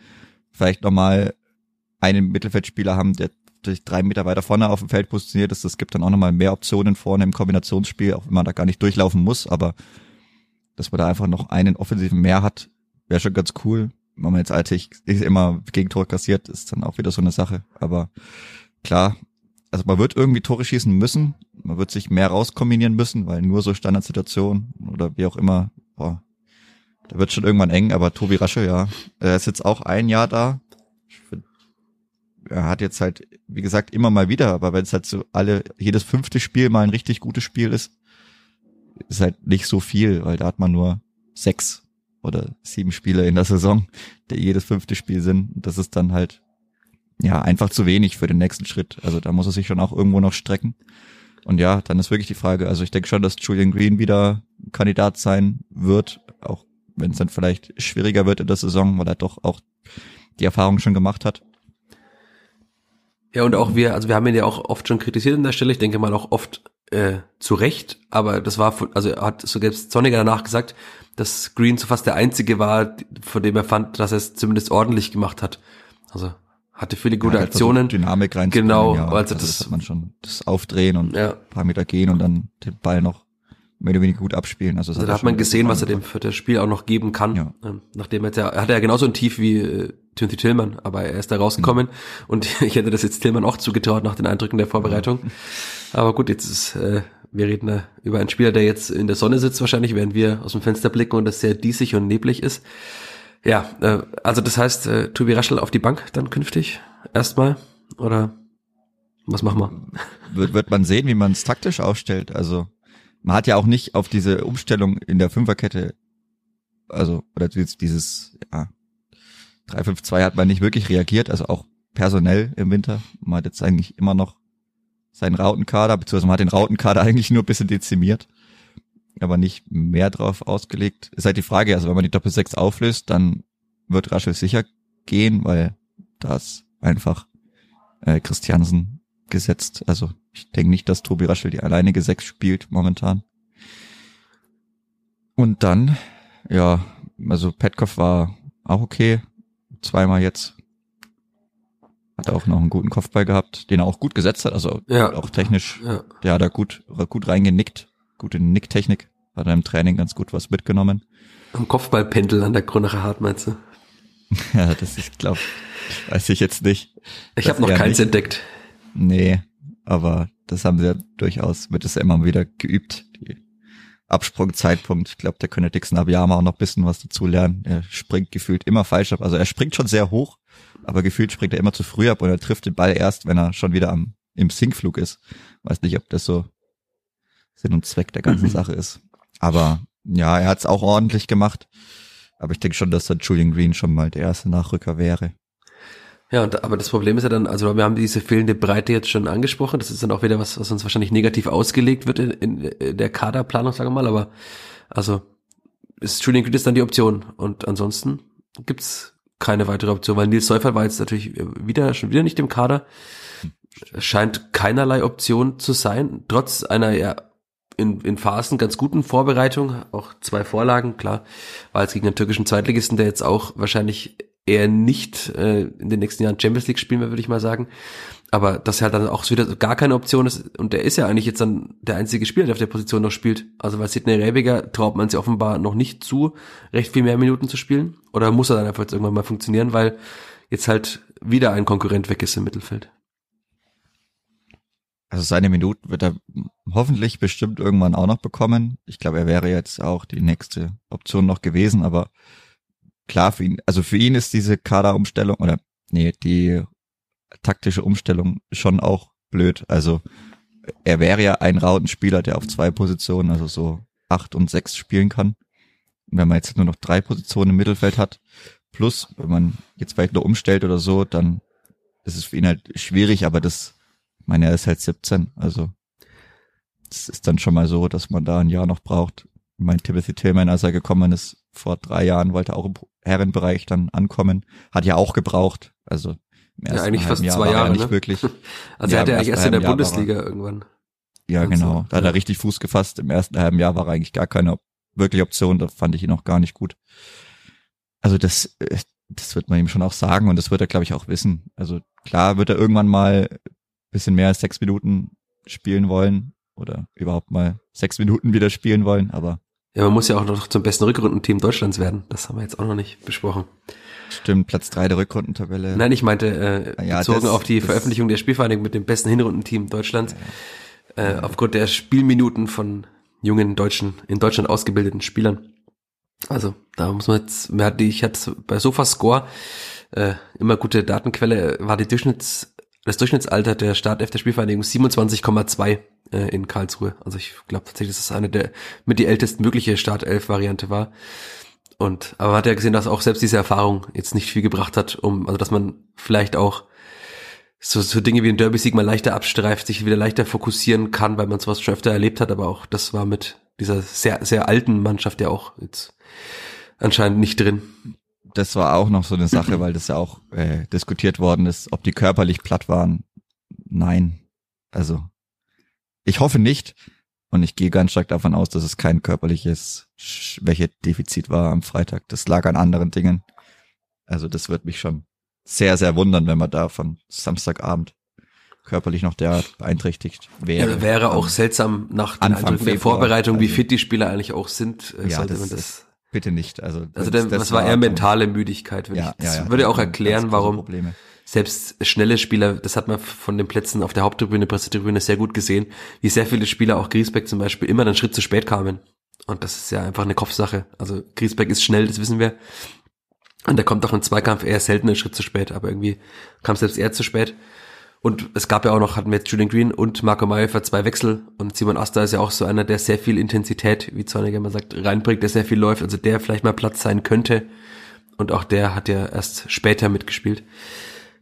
vielleicht nochmal einen Mittelfeldspieler haben, der durch drei Meter weiter vorne auf dem Feld positioniert ist. Das gibt dann auch nochmal mehr Optionen vorne im Kombinationsspiel, auch wenn man da gar nicht durchlaufen muss, aber dass man da einfach noch einen offensiven mehr hat, wäre schon ganz cool. Wenn man jetzt eigentlich immer Gegentore kassiert, ist dann auch wieder so eine Sache. Aber klar, also man wird irgendwie Tore schießen müssen. Man wird sich mehr rauskombinieren müssen, weil nur so Standardsituationen oder wie auch immer, boah, da wird schon irgendwann eng. Aber Tobi Rasche, ja, er ist jetzt auch ein Jahr da. Find, er hat jetzt halt, wie gesagt, immer mal wieder, aber wenn es halt so alle, jedes fünfte Spiel mal ein richtig gutes Spiel ist, ist halt nicht so viel, weil da hat man nur sechs oder sieben Spiele in der Saison, die jedes fünfte Spiel sind. Das ist dann halt ja einfach zu wenig für den nächsten Schritt. Also da muss er sich schon auch irgendwo noch strecken. Und ja, dann ist wirklich die Frage, also ich denke schon, dass Julian Green wieder Kandidat sein wird, auch wenn es dann vielleicht schwieriger wird in der Saison, weil er doch auch die Erfahrung schon gemacht hat. Ja, und auch wir, also wir haben ihn ja auch oft schon kritisiert an der Stelle, ich denke mal auch oft äh, zu Recht, aber das war, also hat so selbst Sonniger danach gesagt, dass Green so fast der einzige war, von dem er fand, dass er es zumindest ordentlich gemacht hat. Also hatte viele gute hat Aktionen. Dynamik reinzubringen. Genau, ja. also das- das hat man schon, das Aufdrehen und Ja. ein paar Meter gehen und dann den Ball noch mehr oder weniger gut abspielen. Also, das Also hat da hat man gesehen, was er dem für das Spiel auch noch geben kann. Ja. Ähm, Nachdem er jetzt ja, er hatte ja genauso ein Tief wie äh, Timothy Tillman, aber er ist da rausgekommen Mhm. und ich hätte das jetzt Tillman auch zugetraut nach den Eindrücken der Vorbereitung. Aber gut, jetzt ist, äh, wir reden da über einen Spieler, der jetzt in der Sonne sitzt wahrscheinlich, während wir aus dem Fenster blicken und es sehr diesig und neblig ist. Ja, äh, also das heißt, äh, Tobi Raschel auf die Bank dann künftig erstmal oder was machen wir? wird, wird man sehen, wie man es taktisch aufstellt. Also man hat ja auch nicht auf diese Umstellung in der Fünferkette, also oder dieses, ja, 3-5-2 hat man nicht wirklich reagiert, also auch personell im Winter. Man hat jetzt eigentlich immer noch seinen Rautenkader, beziehungsweise man hat den Rautenkader eigentlich nur ein bisschen dezimiert, aber nicht mehr drauf ausgelegt. Ist halt die Frage, also wenn man die Doppel 6 auflöst, dann wird Raschel sicher gehen, weil das einfach äh, Christiansen gesetzt. Also ich denke nicht, dass Tobi Raschel die alleinige Sechs spielt momentan. Und dann, ja, also Petkov war auch okay. Zweimal jetzt. Hat auch noch einen guten Kopfball gehabt, den er auch gut gesetzt hat. Also Ja. auch technisch, Ja. der hat da gut, gut reingenickt. Gute Nicktechnik. Hat er im Training ganz gut was mitgenommen. Am Kopfballpendel an der Kronacher Hart, meinst du? Ja, das ist, glaube weiß ich jetzt nicht. Ich habe noch keins nicht. entdeckt. Nee, aber das haben ja durchaus, wird es immer wieder geübt, die Absprungzeitpunkt. Ich glaube, der könnte Dixon Abiyama auch noch ein bisschen was dazu lernen. Er springt gefühlt immer falsch ab. Also er springt schon sehr hoch, aber gefühlt springt er immer zu früh ab und er trifft den Ball erst, wenn er schon wieder am, im Sinkflug ist. Weiß nicht, ob das so Sinn und Zweck der ganzen Mhm. Sache ist. Aber ja, er hat es auch ordentlich gemacht. Aber ich denke schon, dass dann Julian Green schon mal der erste Nachrücker wäre. Ja, und, aber das Problem ist ja dann, also wir haben diese fehlende Breite jetzt schon angesprochen. Das ist dann auch wieder was, was uns wahrscheinlich negativ ausgelegt wird in, in der Kaderplanung, sagen wir mal. Aber also ist Julian Green ist dann die Option. Und ansonsten gibt's keine weitere Option, weil Nils Seufert war jetzt natürlich wieder schon wieder nicht im Kader. Scheint keinerlei Option zu sein, trotz einer ja in, in Phasen ganz guten Vorbereitung, auch zwei Vorlagen, klar, war jetzt gegen einen türkischen Zweitligisten, der jetzt auch wahrscheinlich eher nicht äh, in den nächsten Jahren Champions League spielen wird, würde ich mal sagen. Aber dass er halt dann auch wieder gar keine Option ist, und der ist ja eigentlich jetzt dann der einzige Spieler, der auf der Position noch spielt. Also weil Sidney Rebiger traut man sich offenbar noch nicht zu, recht viel mehr Minuten zu spielen. Oder muss er dann einfach jetzt irgendwann mal funktionieren, weil jetzt halt wieder ein Konkurrent weg ist im Mittelfeld. Also seine Minuten wird er hoffentlich bestimmt irgendwann auch noch bekommen. Ich glaube, er wäre jetzt auch die nächste Option noch gewesen, aber klar für ihn, also für ihn ist diese Kaderumstellung oder nee, die taktische Umstellung schon auch blöd. Also er wäre ja ein Rautenspieler, der auf zwei Positionen, also so acht und sechs spielen kann. Wenn man jetzt nur noch drei Positionen im Mittelfeld hat, plus wenn man jetzt vielleicht noch umstellt oder so, dann ist es für ihn halt schwierig, aber das meine, er ist halt 17, also es ist dann schon mal so, dass man da ein Jahr noch braucht. Ich meine, Timothy Tillman, als er gekommen ist, vor drei Jahren, wollte auch im Herrenbereich dann ankommen, hat ja auch gebraucht. Also im Ja, ersten eigentlich fast Jahr zwei war er Jahre, nicht ne? wirklich. Also Ja, er hat ja eigentlich erst in der Jahr war er- Bundesliga irgendwann. Ja, genau. Da hat ja. er richtig Fuß gefasst. Im ersten halben Jahr war er eigentlich gar keine wirkliche Option. Da fand ich ihn auch gar nicht gut. Also das, äh, das wird man ihm schon auch sagen und das wird er, glaube ich, auch wissen. Also klar wird er irgendwann mal bisschen mehr als sechs Minuten spielen wollen oder überhaupt mal sechs Minuten wieder spielen wollen, aber Ja, man muss ja auch noch zum besten Rückrundenteam Deutschlands werden. Das haben wir jetzt auch noch nicht besprochen. stimmt, Platz drei der Rückrundentabelle. Nein, ich meinte äh, Ja, bezogen das- auf die Veröffentlichung der Spielvereinigung mit dem besten Hinrundenteam Deutschlands. Äh, aufgrund der Spielminuten von jungen deutschen, in Deutschland ausgebildeten Spielern. Also, da muss man jetzt, ich hatte bei Sofascore äh, immer gute Datenquelle, war die Durchschnitts, das Durchschnittsalter der Startelf der Spielvereinigung 27,2 äh, in Karlsruhe. Also ich glaube tatsächlich, dass es eine der mit die ältestmögliche Startelf-Variante war. Und aber man hat ja gesehen, dass auch selbst diese Erfahrung jetzt nicht viel gebracht hat, um, also dass man vielleicht auch so, so Dinge wie ein Derby-Sieg mal leichter abstreift, sich wieder leichter fokussieren kann, weil man sowas schon öfter erlebt hat, aber auch das war mit dieser sehr, sehr alten Mannschaft ja auch jetzt anscheinend nicht drin. Das war auch noch so eine Sache, weil das ja auch äh, diskutiert worden ist, ob die körperlich platt waren. Nein. Also ich hoffe nicht. Und ich gehe ganz stark davon aus, dass es kein körperliches Schwäche-Defizit war am Freitag. Das lag an anderen Dingen. Also das wird mich schon sehr, sehr wundern, wenn man da von Samstagabend körperlich noch derart beeinträchtigt wäre. Ja, wäre auch seltsam nach den Anfang Eindrücken der Vorbereitung, wie also- fit die Spieler eigentlich auch sind, äh, Ja, sollte das man das. Bitte nicht. Also, Also das, das, war eher mentale Müdigkeit. Würde Ja, ich, das ja, ja, würde auch ganz erklären, warum Probleme. selbst schnelle Spieler, das hat man von den Plätzen auf der Haupttribüne, Pressetribüne sehr gut gesehen, wie sehr viele Spieler, auch Griesbeck zum Beispiel, immer einen Schritt zu spät kamen. Und das ist ja einfach eine Kopfsache. Also Griesbeck ist schnell, das wissen wir. Und der kommt auch im Zweikampf eher selten einen Schritt zu spät, aber irgendwie kam selbst er zu spät. Und es gab ja auch noch, hatten wir jetzt Julian Green und Marco Mayhofer zwei Wechsel und Simon Asta ist ja auch so einer, der sehr viel Intensität, wie Zorniger immer sagt, reinbringt, der sehr viel läuft, also der vielleicht mal Platz sein könnte. Und auch der hat ja erst später mitgespielt.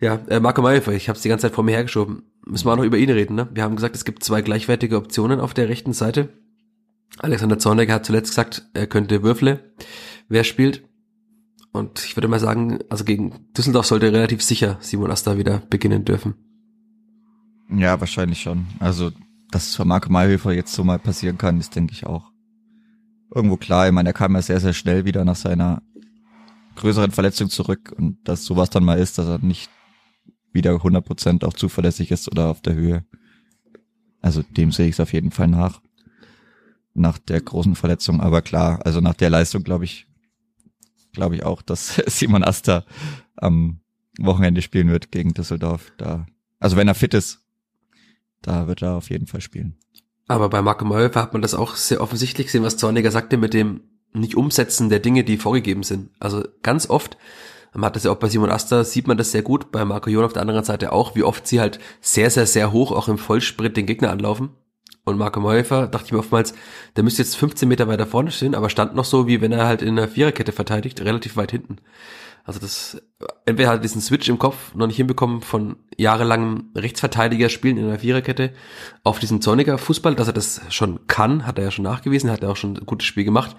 Ja, äh, Marco Mayhofer, ich habe es die ganze Zeit vor mir hergeschoben. Müssen wir auch noch über ihn reden, ne? Wir haben gesagt, es gibt zwei gleichwertige Optionen auf der rechten Seite. Alexander Zorniger hat zuletzt gesagt, er könnte Würfle. Wer spielt? Und ich würde mal sagen, also gegen Düsseldorf sollte relativ sicher Simon Asta wieder beginnen dürfen. Ja, wahrscheinlich schon. Also, dass es für Marco Mayhöfer jetzt so mal passieren kann, ist, denke ich, auch irgendwo klar. Ich meine, er kam ja sehr, sehr schnell wieder nach seiner größeren Verletzung zurück und dass sowas dann mal ist, dass er nicht wieder 100% auch zuverlässig ist oder auf der Höhe. Also dem sehe ich es auf jeden Fall nach. Nach der großen Verletzung. Aber klar, also nach der Leistung glaube ich, glaube ich auch, dass Simon Asta am Wochenende spielen wird gegen Düsseldorf. Da, also wenn er fit ist, da wird er auf jeden Fall spielen. Aber bei Marco Mayhofer hat man das auch sehr offensichtlich gesehen, was Zorniger sagte mit dem nicht umsetzen der Dinge, die vorgegeben sind. Also ganz oft, man hat das ja auch bei Simon Asta, sieht man das sehr gut, bei Marco Jon auf der anderen Seite auch, wie oft sie halt sehr, sehr, sehr hoch auch im Vollsprint den Gegner anlaufen. Und Marco Mayhofer, dachte ich mir oftmals, der müsste jetzt 15 Meter weiter vorne stehen, aber stand noch so, wie wenn er halt in einer Viererkette verteidigt, relativ weit hinten. Also das, entweder hat er diesen Switch im Kopf noch nicht hinbekommen von jahrelangem Rechtsverteidiger spielen in einer Viererkette auf diesen Zorniger Fußball, dass er das schon kann, hat er ja schon nachgewiesen, hat er auch schon ein gutes Spiel gemacht.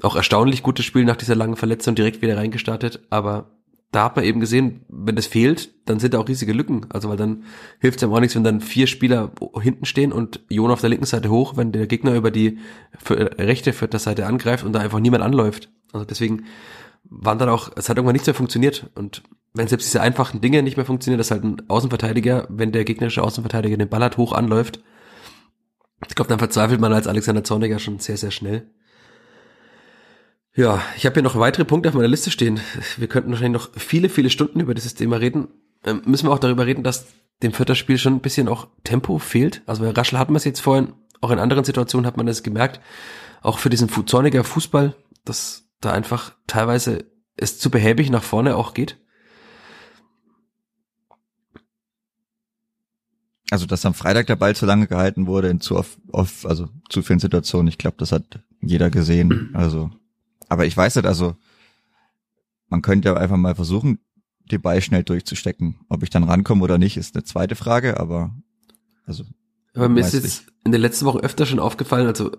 Auch erstaunlich gutes Spiel nach dieser langen Verletzung direkt wieder reingestartet, aber da hat man eben gesehen, wenn das fehlt, dann sind da auch riesige Lücken. Also weil dann hilft es ja auch nichts, wenn dann vier Spieler hinten stehen und Jon auf der linken Seite hoch, wenn der Gegner über die für- rechte Vierter-Seite angreift und da einfach niemand anläuft. Also deswegen waren dann auch, es hat irgendwann nichts mehr funktioniert. Und wenn selbst diese einfachen Dinge nicht mehr funktionieren, dass halt ein Außenverteidiger, wenn der gegnerische Außenverteidiger den Ball hat, hoch anläuft, ich glaube, dann verzweifelt man als Alexander Zorniger schon sehr, sehr schnell. Ja, ich habe hier noch weitere Punkte auf meiner Liste stehen. Wir könnten wahrscheinlich noch viele, viele Stunden über dieses Thema reden. Ähm, müssen wir auch darüber reden, dass dem Vierter Spiel schon ein bisschen auch Tempo fehlt. Also bei Raschel hat man es jetzt vorhin, auch in anderen Situationen hat man das gemerkt. Auch für diesen Zorniger Fußball, dass da einfach teilweise es zu behäbig nach vorne auch geht. Also, dass am Freitag der Ball zu lange gehalten wurde in zu oft, oft also zu vielen Situationen, ich glaube, das hat jeder gesehen. Also, aber ich weiß nicht, also man könnte ja einfach mal versuchen, den Ball schnell durchzustecken. Ob ich dann rankomme oder nicht, ist eine zweite Frage, aber also Aber mir ist jetzt in den letzten Wochen öfter schon aufgefallen, also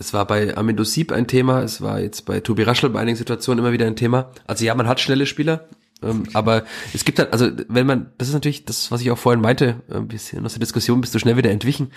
es war bei Amindo Sieb ein Thema, es war jetzt bei Tobi Raschel bei einigen Situationen immer wieder ein Thema. Also ja, man hat schnelle Spieler, ähm, aber es gibt halt, also wenn man, das ist natürlich das, was ich auch vorhin meinte, ein bisschen aus der Diskussion bist du schnell wieder entwichen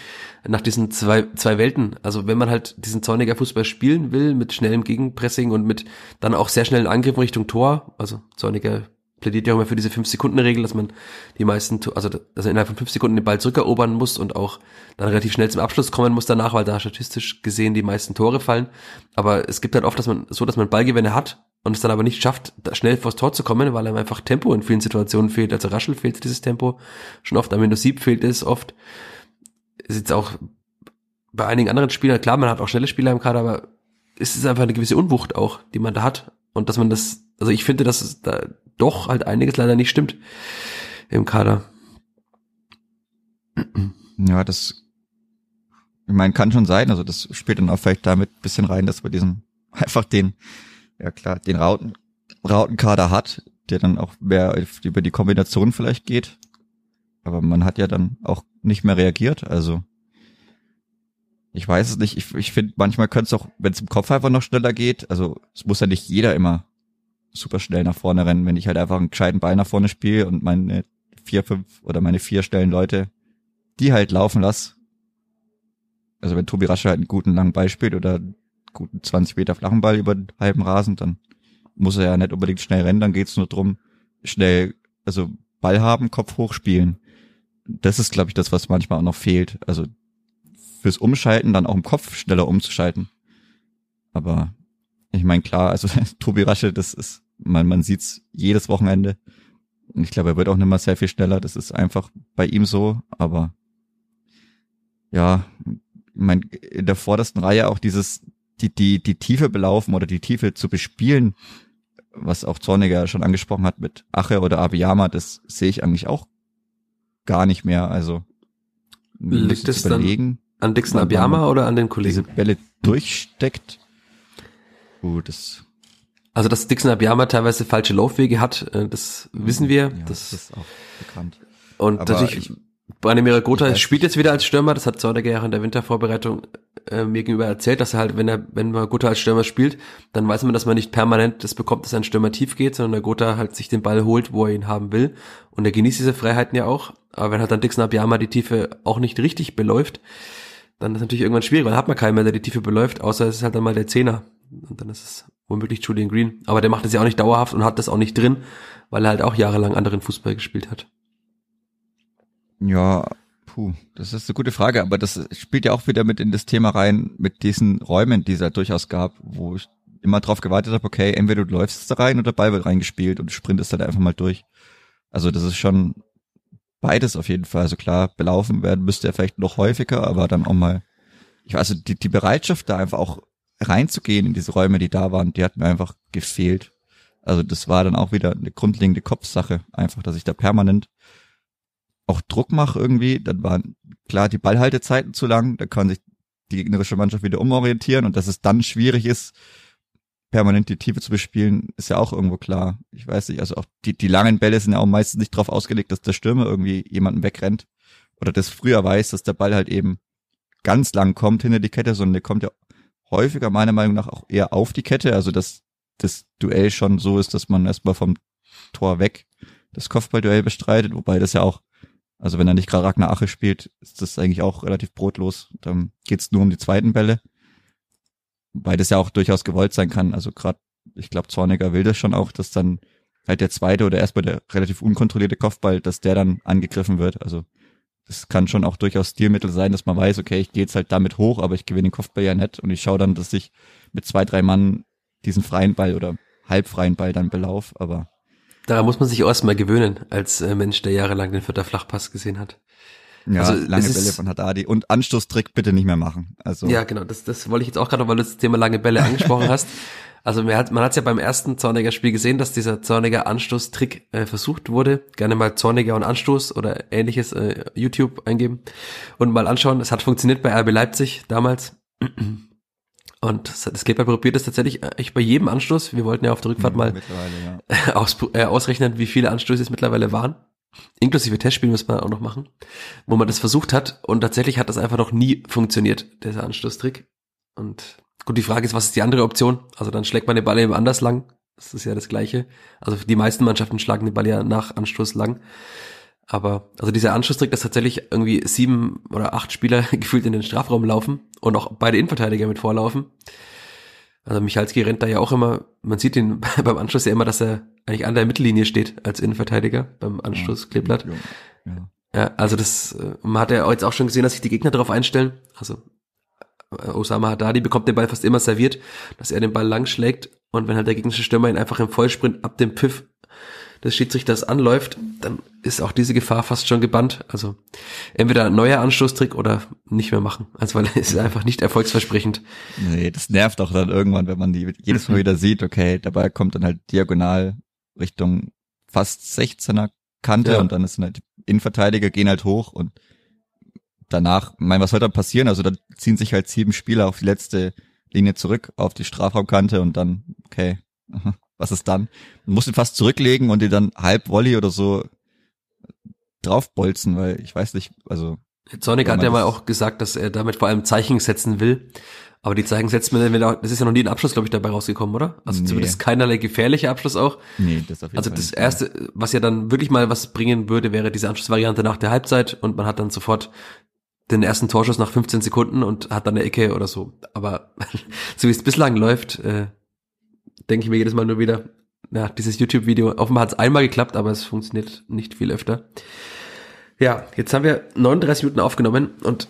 nach diesen zwei, zwei Welten. Also wenn man halt diesen Zorniger Fußball spielen will, mit schnellem Gegenpressing und mit dann auch sehr schnellen Angriffen Richtung Tor, also Zorniger plädiert ja auch immer für diese 5-Sekunden-Regel, dass man die meisten, also dass er innerhalb von 5 Sekunden den Ball zurückerobern muss und auch dann relativ schnell zum Abschluss kommen muss danach, weil da statistisch gesehen die meisten Tore fallen. Aber es gibt halt oft, dass man so, dass man Ballgewinne hat und es dann aber nicht schafft, da schnell vors Tor zu kommen, weil einem einfach Tempo in vielen Situationen fehlt. Also Raschel fehlt dieses Tempo schon oft, Amino Sieb fehlt es oft. Ist jetzt auch bei einigen anderen Spielern, klar, man hat auch schnelle Spieler im Kader, aber es ist einfach eine gewisse Unwucht auch, die man da hat. Und dass man das, also ich finde, dass es da doch halt einiges leider nicht stimmt im Kader. Ja, das, ich meine, kann schon sein. Also das spielt dann auch vielleicht damit ein bisschen rein, dass wir diesen einfach den, ja klar, den Rauten, Rautenkader hat, der dann auch mehr über die Kombination vielleicht geht. Aber man hat ja dann auch nicht mehr reagiert. Also ich weiß es nicht. Ich, ich finde, manchmal könnte es auch, wenn es im Kopf einfach noch schneller geht. Also es muss ja nicht jeder immer super schnell nach vorne rennen. Wenn ich halt einfach einen gescheiten Ball nach vorne spiele und meine vier, fünf oder meine vier schnellen Leute die halt laufen lass. Also wenn Tobi Rasche halt einen guten langen Ball spielt oder einen guten 20 Meter flachen Ball über den halben Rasen, dann muss er ja nicht unbedingt schnell rennen, dann geht's nur drum, schnell, also Ball haben, Kopf hoch spielen. das ist, glaube ich, das, was manchmal auch noch fehlt. Also fürs Umschalten dann auch im Kopf schneller umzuschalten. Aber ich meine, klar, also Tobi Rasche, das ist, man, man sieht's jedes Wochenende. Und ich glaube, er wird auch nicht mehr sehr viel schneller. Das ist einfach bei ihm so. Aber ja, ich meine, in der vordersten Reihe auch dieses, die, die, die Tiefe belaufen oder die Tiefe zu bespielen, was auch Zorniger schon angesprochen hat mit Ache oder Abiyama, das sehe ich eigentlich auch gar nicht mehr. Also liegt es dann an Dixon Abiyama oder an den Kollegen? Diese Bälle durchsteckt. Gut, das also, dass Dixon Abiyama teilweise falsche Laufwege hat, äh, das wissen wir. Ja, das, das, ist auch bekannt. Und Aber natürlich, Branimir Gotha spielt jetzt wieder als Stürmer. Das hat Zorniger ja in der Wintervorbereitung äh, mir gegenüber erzählt, dass er halt, wenn er, wenn man Gotha als Stürmer spielt, dann weiß man, dass man nicht permanent das bekommt, dass ein Stürmer tief geht, sondern der Gotha halt sich den Ball holt, wo er ihn haben will. Und er genießt diese Freiheiten ja auch. Aber wenn halt dann Dixon Abiyama die Tiefe auch nicht richtig beläuft, dann ist es natürlich irgendwann schwierig, weil dann hat man keinen mehr, der die Tiefe beläuft, außer es ist halt dann mal der Zehner. Und dann ist es womöglich Julian Green. Aber der macht das ja auch nicht dauerhaft und hat das auch nicht drin, weil er halt auch jahrelang anderen Fußball gespielt hat. Ja, puh, das ist eine gute Frage, aber das spielt ja auch wieder mit in das Thema rein, mit diesen Räumen, die es halt durchaus gab, wo ich immer drauf gewartet habe, okay, entweder du läufst da rein oder der Ball wird reingespielt und du sprintest halt einfach mal durch. Also das ist schon beides auf jeden Fall. Also klar, belaufen werden müsste er vielleicht noch häufiger, aber dann auch mal, ich weiß, also die, die Bereitschaft da einfach auch reinzugehen in diese Räume, die da waren, die hat mir einfach gefehlt. Also das war dann auch wieder eine grundlegende Kopfsache, einfach, dass ich da permanent auch Druck mache irgendwie. Dann waren klar die Ballhaltezeiten zu lang, da kann sich die gegnerische Mannschaft wieder umorientieren und dass es dann schwierig ist, permanent die Tiefe zu bespielen, ist ja auch irgendwo klar. Ich weiß nicht, also auch die, die langen Bälle sind ja auch meistens nicht darauf ausgelegt, dass der Stürmer irgendwie jemanden wegrennt oder das früher weiß, dass der Ball halt eben ganz lang kommt hinter die Kette, sondern der kommt ja häufiger meiner Meinung nach auch eher auf die Kette, also dass das Duell schon so ist, dass man erstmal vom Tor weg das Kopfballduell bestreitet, wobei das ja auch, also wenn er nicht gerade Ragnar Ache spielt, ist das eigentlich auch relativ brotlos. Dann geht's nur um die zweiten Bälle. Wobei das ja auch durchaus gewollt sein kann. Also gerade, ich glaube, Zorniger will das schon auch, dass dann halt der zweite oder erstmal der relativ unkontrollierte Kopfball, dass der dann angegriffen wird. Also das kann schon auch durchaus Stilmittel sein, dass man weiß, okay, ich gehe jetzt halt damit hoch, aber ich gewinne den Kopfball ja nicht und ich schaue dann, dass ich mit zwei, drei Mann diesen freien Ball oder halbfreien Ball dann belauf, aber Daran muss man sich erstmal gewöhnen, als äh, Mensch, der jahrelang den vierter Flachpass gesehen hat. Ja, also, lange Bälle von Haddadi und Anstoßtrick bitte nicht mehr machen. Also ja, genau, das, das wollte ich jetzt auch gerade, weil du das Thema lange Bälle angesprochen hast. Also man hat man hat's ja beim ersten Zorniger Spiel gesehen, dass dieser Zorniger Anstoßtrick äh, versucht wurde. Gerne mal Zorniger und Anstoß oder ähnliches äh, YouTube eingeben und mal anschauen. Es hat funktioniert bei RB Leipzig damals. Und das Kleber probiert es tatsächlich echt bei jedem Anstoß. Wir wollten ja auf der Rückfahrt mal ja. aus, äh, ausrechnen, wie viele Anstöße es mittlerweile waren. Inklusive Testspielen muss man auch noch machen, wo man das versucht hat und tatsächlich hat das einfach noch nie funktioniert, dieser Anstoßtrick. Und Gut, die Frage ist, was ist die andere Option? Also dann schlägt man den Ball eben anders lang. Das ist ja das Gleiche. Also die meisten Mannschaften schlagen den Ball ja nach Anstoß lang. Aber also dieser Anschlusstrick, dass tatsächlich irgendwie sieben oder acht Spieler gefühlt in den Strafraum laufen und auch beide Innenverteidiger mit vorlaufen. Also Michalski rennt da ja auch immer, man sieht ihn beim Anschluss ja immer, dass er eigentlich an der Mittellinie steht als Innenverteidiger beim Anschluss Kleeblatt. Ja. ja, also das, äh, man hat ja jetzt auch schon gesehen, dass sich die Gegner darauf einstellen. Also Osama Haddadi bekommt den Ball fast immer serviert, dass er den Ball lang schlägt und wenn halt der gegnerische Stürmer ihn einfach im Vollsprint ab dem Pfiff des Schiedsrichters anläuft, dann ist auch diese Gefahr fast schon gebannt. Also entweder neuer Anstoßtrick oder nicht mehr machen. Also weil es ist einfach nicht erfolgsversprechend. Nee, das nervt auch dann irgendwann, wenn man die jedes Mal wieder sieht, okay, dabei kommt dann halt diagonal Richtung fast 16er Kante ja. und dann ist halt Innenverteidiger gehen halt hoch und danach, mein, was soll da passieren? Also da ziehen sich halt sieben Spieler auf die letzte Linie zurück, auf die Strafraumkante und dann, okay, was ist dann? Man muss ihn fast zurücklegen und die dann halb Volley oder so draufbolzen, weil ich weiß nicht, also. Zornig hat ja mal auch gesagt, dass er damit vor allem Zeichen setzen will. Aber die Zeichen setzt man dann, das ist ja noch nie ein Abschluss, glaube ich, dabei rausgekommen, oder? Also nee. zumindest keinerlei gefährlicher Abschluss auch. Nee, das auf jeden Also Fall das nicht, erste, was ja dann wirklich mal was bringen würde, wäre diese Anschlussvariante nach der Halbzeit und man hat dann sofort den ersten Torschuss nach 15 Sekunden und hat dann eine Ecke oder so. Aber so wie es bislang läuft, äh, denke ich mir jedes Mal nur wieder, ja, dieses YouTube-Video, offenbar hat es einmal geklappt, aber es funktioniert nicht viel öfter. Ja, jetzt haben wir 39 Minuten aufgenommen und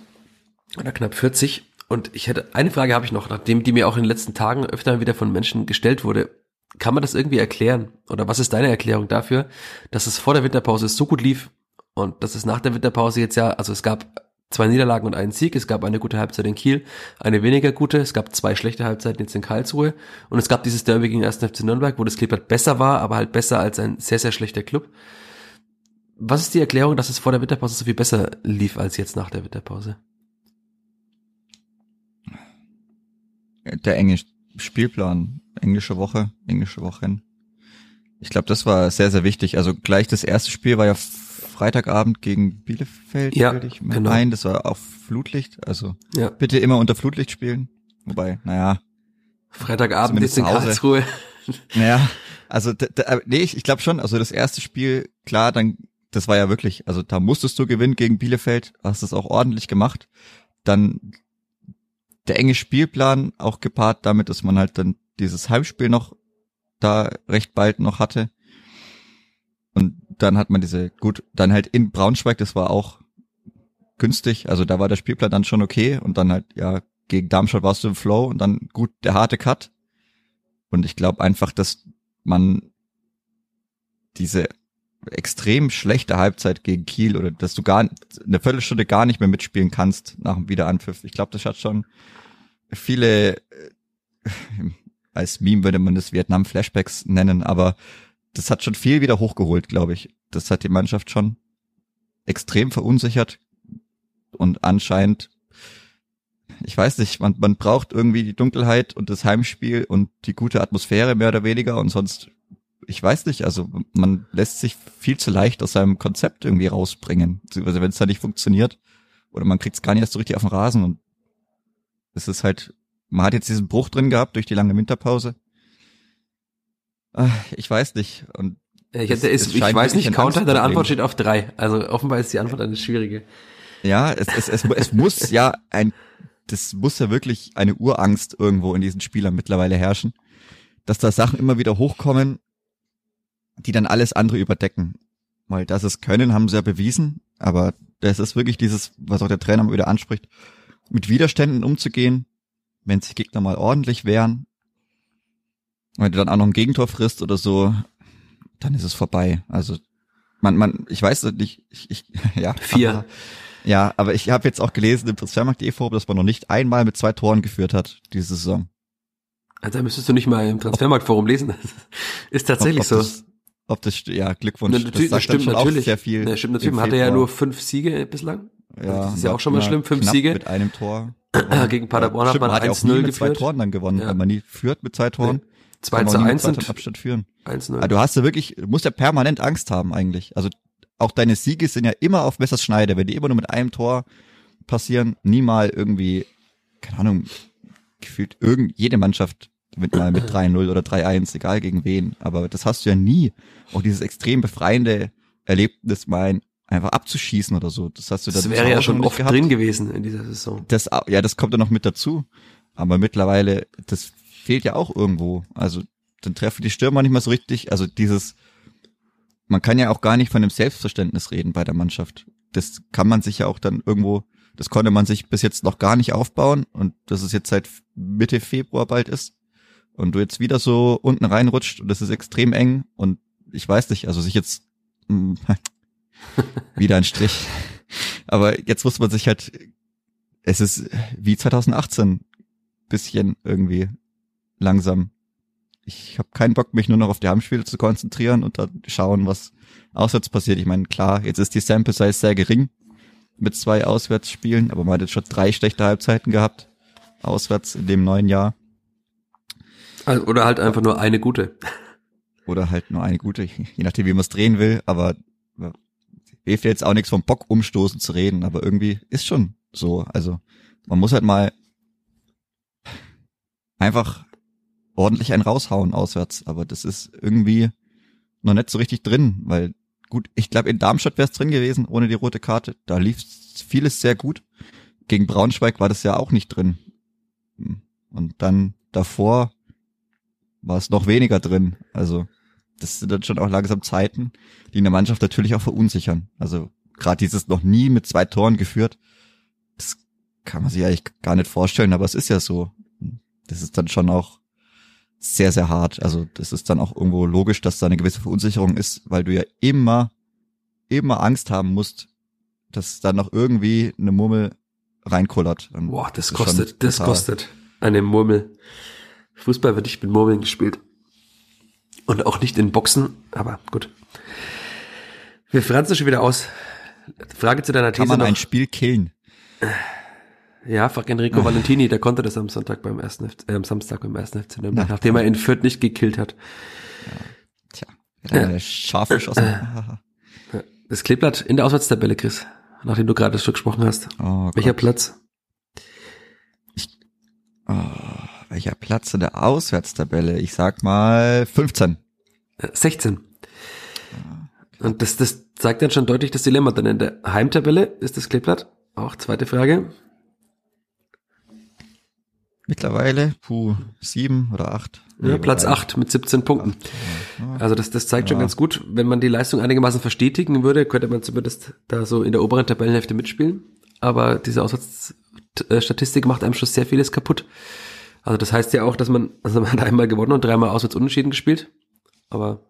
oder knapp 40 und ich hätte eine Frage habe ich noch, nachdem die mir auch in den letzten Tagen öfter wieder von Menschen gestellt wurde. Kann man das irgendwie erklären oder was ist deine Erklärung dafür, dass es vor der Winterpause so gut lief und dass es nach der Winterpause jetzt ja, also es gab zwei Niederlagen und einen Sieg, es gab eine gute Halbzeit in Kiel, eine weniger gute, es gab zwei schlechte Halbzeiten jetzt in Karlsruhe und es gab dieses Derby gegen 1. FC Nürnberg, wo das Kleeblatt besser war, aber halt besser als ein sehr, sehr schlechter Club. Was ist die Erklärung, dass es vor der Winterpause so viel besser lief als jetzt nach der Winterpause? Der enge Spielplan, englische Woche, englische Wochen. Ich glaube, das war sehr, sehr wichtig. Also gleich das erste Spiel war ja Freitagabend gegen Bielefeld, Ja, würde ich genau. meinen. Das war auf Flutlicht. Also Ja. bitte immer unter Flutlicht spielen. Wobei, naja, Freitagabend ist in. Karlsruhe. naja, also d- d- nee, ich, ich glaube schon. Also das erste Spiel, klar, dann, das war ja wirklich, also da musstest du gewinnen gegen Bielefeld, hast es auch ordentlich gemacht. Dann der enge Spielplan, auch gepaart damit, dass man halt dann dieses Heimspiel noch da recht bald noch hatte. Dann hat man diese, gut, dann halt in Braunschweig, das war auch günstig, also da war der Spielplan dann schon okay und dann halt, ja, gegen Darmstadt warst du im Flow und dann gut der harte Cut. Und ich glaube einfach, dass man diese extrem schlechte Halbzeit gegen Kiel oder dass du gar eine Viertelstunde gar nicht mehr mitspielen kannst nach dem Wiederanpfiff. Ich glaube, das hat schon viele, äh, als Meme würde man das Vietnam-Flashbacks nennen, aber das hat schon viel wieder hochgeholt, glaube ich. Das hat die Mannschaft schon extrem verunsichert und anscheinend, ich weiß nicht, man, man braucht irgendwie die Dunkelheit und das Heimspiel und die gute Atmosphäre mehr oder weniger und sonst, ich weiß nicht, also man lässt sich viel zu leicht aus seinem Konzept irgendwie rausbringen. Also wenn es da nicht funktioniert oder man kriegt es gar nicht erst so richtig auf den Rasen und es ist halt, man hat jetzt diesen Bruch drin gehabt durch die lange Winterpause. Ah, Ich weiß nicht und Ich, Es- hätte, es ist, ich weiß nicht, Counter, deine. Antwort steht auf drei. Also offenbar ist die Antwort eine schwierige. Ja, es, es, es, es muss ja ein, das muss ja wirklich eine Urangst irgendwo in diesen Spielern mittlerweile herrschen, dass da Sachen immer wieder hochkommen, die dann alles andere überdecken. Weil das es können, haben sie ja bewiesen, aber das ist wirklich dieses, was auch der Trainer mal wieder anspricht, mit Widerständen umzugehen, wenn sich Gegner mal ordentlich wehren, wenn du dann auch noch ein Gegentor frisst oder so, dann ist es vorbei. Also man, man, ich weiß nicht, ich, ich ja. Vier. Ja, aber ich habe jetzt auch gelesen im Transfermarkt Forum, dass man noch nicht einmal mit zwei Toren geführt hat diese Saison. Also da müsstest du nicht mal im Transfermarktforum lesen. ist tatsächlich ob, so. ob Das, ob das, ja, Glückwunsch. Na, das sagt stimmt schon natürlich. Sehr viel. Ja, stimmt natürlich. Man hatte ja nur fünf Siege bislang. ja, das ist ja auch schon mal schlimm, fünf Siege. Mit einem Tor. Gegen Paderborn hat Stimmt, man ja auch 1-0 nie mit zwei geführt. Toren dann gewonnen, Ja. weil man nie führt mit zwei Toren. 2 kann man zu auch nie mit 1 zwei und Abstand führen. 1-0. Aber du hast ja wirklich, du musst ja permanent Angst haben eigentlich. Also auch deine Siege sind ja immer auf Messers Schneide. Wenn die immer nur mit einem Tor passieren, nie mal irgendwie, keine Ahnung, gefühlt irgend, jede Mannschaft mit mal mit 3-0 oder 3-1, egal gegen wen. Aber das hast du ja nie. Auch dieses extrem befreiende Erlebnis mal einfach abzuschießen oder so. Das hast du das dann wäre ja schon oft gehabt. drin gewesen in dieser Saison. Das, ja, das kommt dann noch mit dazu. Aber mittlerweile, das fehlt ja auch irgendwo. Also, dann treffen die Stürmer nicht mehr so richtig. Also dieses, man kann ja auch gar nicht von dem Selbstverständnis reden bei der Mannschaft. Das kann man sich ja auch dann irgendwo, das konnte man sich bis jetzt noch gar nicht aufbauen und dass es jetzt seit Mitte Februar bald ist und du jetzt wieder so unten reinrutscht und das ist extrem eng und ich weiß nicht, also sich jetzt mh, wieder ein Strich. Aber jetzt muss man sich halt, es ist wie 2018 bisschen irgendwie langsam. Ich habe keinen Bock, mich nur noch auf die Heimspiele zu konzentrieren und dann schauen, was auswärts passiert. Ich meine, klar, jetzt ist die Sample Size sehr gering mit zwei Auswärtsspielen, aber man hat jetzt schon drei schlechte Halbzeiten gehabt, auswärts in dem neuen Jahr. Also, Oder halt einfach nur eine gute. Oder halt nur eine gute, je nachdem, wie man es drehen will, aber hilft jetzt auch nichts vom Bock umstoßen zu reden, aber irgendwie ist schon so. Also man muss halt mal einfach ordentlich einen raushauen auswärts, aber das ist irgendwie noch nicht so richtig drin, weil gut, ich glaube in Darmstadt wäre es drin gewesen ohne die rote Karte, da lief vieles sehr gut. Gegen Braunschweig war das ja auch nicht drin. Und dann davor war es noch weniger drin. Also das sind dann schon auch langsam Zeiten, die eine Mannschaft natürlich auch verunsichern. Also gerade dieses noch nie mit zwei Toren geführt, das kann man sich eigentlich gar nicht vorstellen, aber es ist ja so. Das ist dann schon auch sehr, sehr hart. Also das ist dann auch irgendwo logisch, dass da eine gewisse Verunsicherung ist, weil du ja immer, immer Angst haben musst, dass da noch irgendwie eine Murmel reinkullert. Und Boah, das ist kostet, das kostet eine Murmel. Fußball wird nicht mit Murmeln gespielt. Und auch nicht in Boxen, aber gut. Wir franzen schon wieder aus. Frage zu deiner Kann These man noch. ein Spiel killen? Ja, frag Enrico Valentini, der konnte das am Sonntag beim ersten, FC, äh, am Samstag beim ersten FC Nürnberg, Na. nachdem er in Fürth nicht gekillt hat. Tja, hat er scharf geschossen. Das Kleeblatt in der Auswärtstabelle, Chris, nachdem du gerade schon gesprochen hast. Oh Gott. Welcher Platz? Oh, welcher Platz in der Auswärtstabelle? Ich sag mal 15. Äh, 16. Und das, das zeigt dann schon deutlich das Dilemma. Dann in der Heimtabelle ist das Kleeblatt. Auch zweite Frage. Mittlerweile, puh, sieben oder acht. Ja, Platz 8 mit 17 Punkten. Also das, das zeigt schon Ja. ganz gut. Wenn man die Leistung einigermaßen verstetigen würde, könnte man zumindest da so in der oberen Tabellenhälfte mitspielen. Aber diese Auswärtsstatistik macht einem schon sehr vieles kaputt. Also das heißt ja auch, dass man, also man hat einmal gewonnen und dreimal auswärts unentschieden gespielt. Aber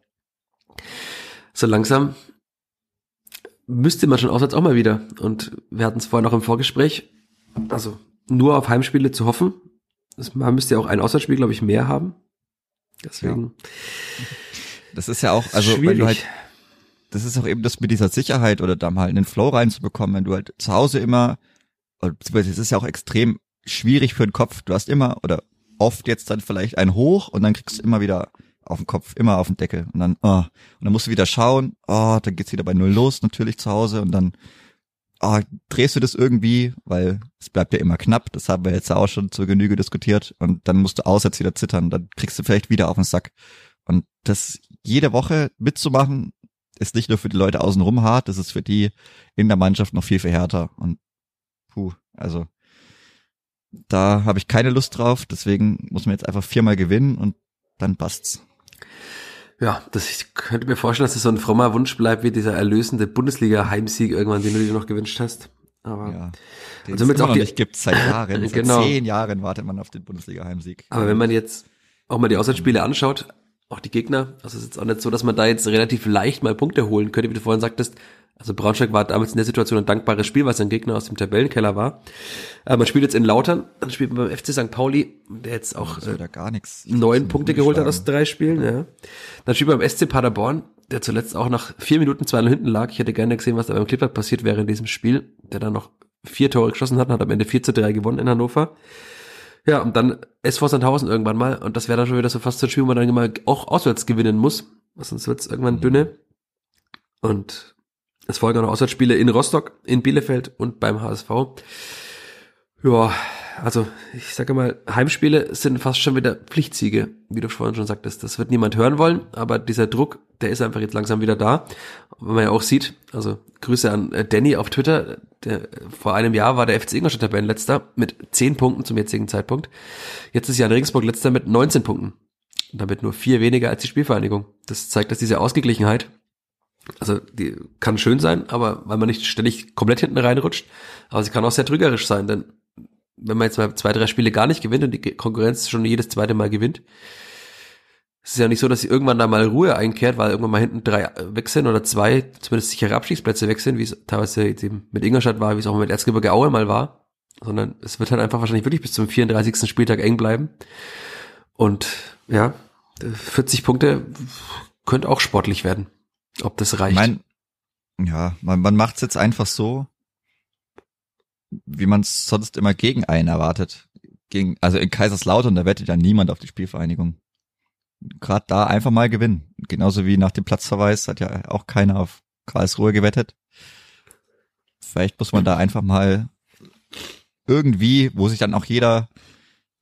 so langsam müsste man schon auswärts auch mal wieder. Und wir hatten es vorhin noch im Vorgespräch. Also nur auf Heimspiele zu hoffen. Das- Man müsste ja auch ein Auswärtsspiel, glaube ich, mehr haben. Deswegen. Das ist ja auch, also wenn schwierig. du halt, das ist auch eben das mit dieser Sicherheit oder da mal einen Flow reinzubekommen, wenn du halt zu Hause immer, oder beziehungsweise es ist ja auch extrem schwierig für den Kopf. Du hast immer oder oft jetzt dann vielleicht ein Hoch und dann kriegst du immer wieder auf den Kopf, immer auf den Deckel und dann, oh, und dann musst du wieder schauen, oh, dann geht's wieder bei Null los, natürlich zu Hause und dann, oh, drehst du das irgendwie, weil es bleibt ja immer knapp, das haben wir jetzt auch schon zur Genüge diskutiert und dann musst du auswärts wieder zittern, dann kriegst du vielleicht wieder auf den Sack. Und das jede Woche mitzumachen, ist nicht nur für die Leute außenrum hart, das ist für die in der Mannschaft noch viel, viel härter. Und puh, also da habe ich keine Lust drauf, deswegen muss man jetzt einfach viermal gewinnen und dann passt's. Ja, das, ich könnte mir vorstellen, dass es so ein frommer Wunsch bleibt, wie dieser erlösende Bundesliga-Heimsieg irgendwann, den du dir noch gewünscht hast. Aber, Ja. Den Also es auch die- nicht gibt seit Jahren. Genau. Seit zehn Jahren wartet man auf den Bundesliga-Heimsieg. aber wenn man jetzt auch mal die Auswärtsspiele anschaut, auch die Gegner, also es ist jetzt auch nicht so, dass man da jetzt relativ leicht mal Punkte holen könnte, wie du vorhin sagtest. Also Braunschweig war damals in der Situation ein dankbares Spiel, weil sein Gegner aus dem Tabellenkeller war. Aber man spielt jetzt in Lautern, dann spielt man beim FC St. Pauli, der jetzt auch das äh, wird gar nichts. neun Punkte geholt hat aus drei Spielen, ja. Dann spielt man beim SC Paderborn, der zuletzt auch nach vier Minuten 2 hinten lag. Ich hätte gerne gesehen, was da beim Klippert passiert wäre in diesem Spiel, der dann noch vier Tore geschossen hat und hat am Ende 4 zu 3 gewonnen in Hannover. Ja, und dann SV Sandhausen irgendwann mal. Und das wäre dann schon wieder so fast so ein Spiel, wo man dann immer auch auswärts gewinnen muss. Sonst wird's irgendwann dünne. Und es folgen auch noch Auswärtsspiele in Rostock, in Bielefeld und beim HSV. Ja, also ich sage mal, Heimspiele sind fast schon wieder Pflichtsiege, wie du vorhin schon sagtest. Das wird niemand hören wollen, aber dieser Druck, der ist einfach jetzt langsam wieder da. Wenn man ja auch sieht, also Grüße an äh, Danny auf Twitter, der, vor einem Jahr war der FC Ingolstadt Tabellenletzter mit 10 Punkten zum jetzigen Zeitpunkt. Jetzt ist Jan Regensburg letzter mit 19 Punkten. Damit nur vier weniger als die Spielvereinigung. Das zeigt, dass diese Ausgeglichenheit, also die kann schön sein, aber weil man nicht ständig komplett hinten reinrutscht, aber sie kann auch sehr trügerisch sein, denn wenn man jetzt mal zwei, drei Spiele gar nicht gewinnt und die Konkurrenz schon jedes zweite Mal gewinnt, es ist ja nicht so, dass sie irgendwann da mal Ruhe einkehrt, weil irgendwann mal hinten drei wechseln oder zwei, zumindest sichere Abstiegsplätze wechseln, wie es teilweise jetzt eben mit Ingolstadt war, wie es auch mit Erzgebirge Aue mal war, sondern es wird halt einfach wahrscheinlich wirklich bis zum 34. Spieltag eng bleiben. Und ja, 40 Punkte könnte auch sportlich werden, ob das reicht. Ich mein, ja, man, man macht's jetzt einfach so, wie man es sonst immer gegen einen erwartet. Gegen, also in Kaiserslautern, da wettet ja niemand auf die Spielvereinigung. Gerade da einfach mal gewinnen. Genauso wie nach dem Platzverweis hat ja auch keiner auf Karlsruhe gewettet. Vielleicht muss man da einfach mal irgendwie, wo sich dann auch jeder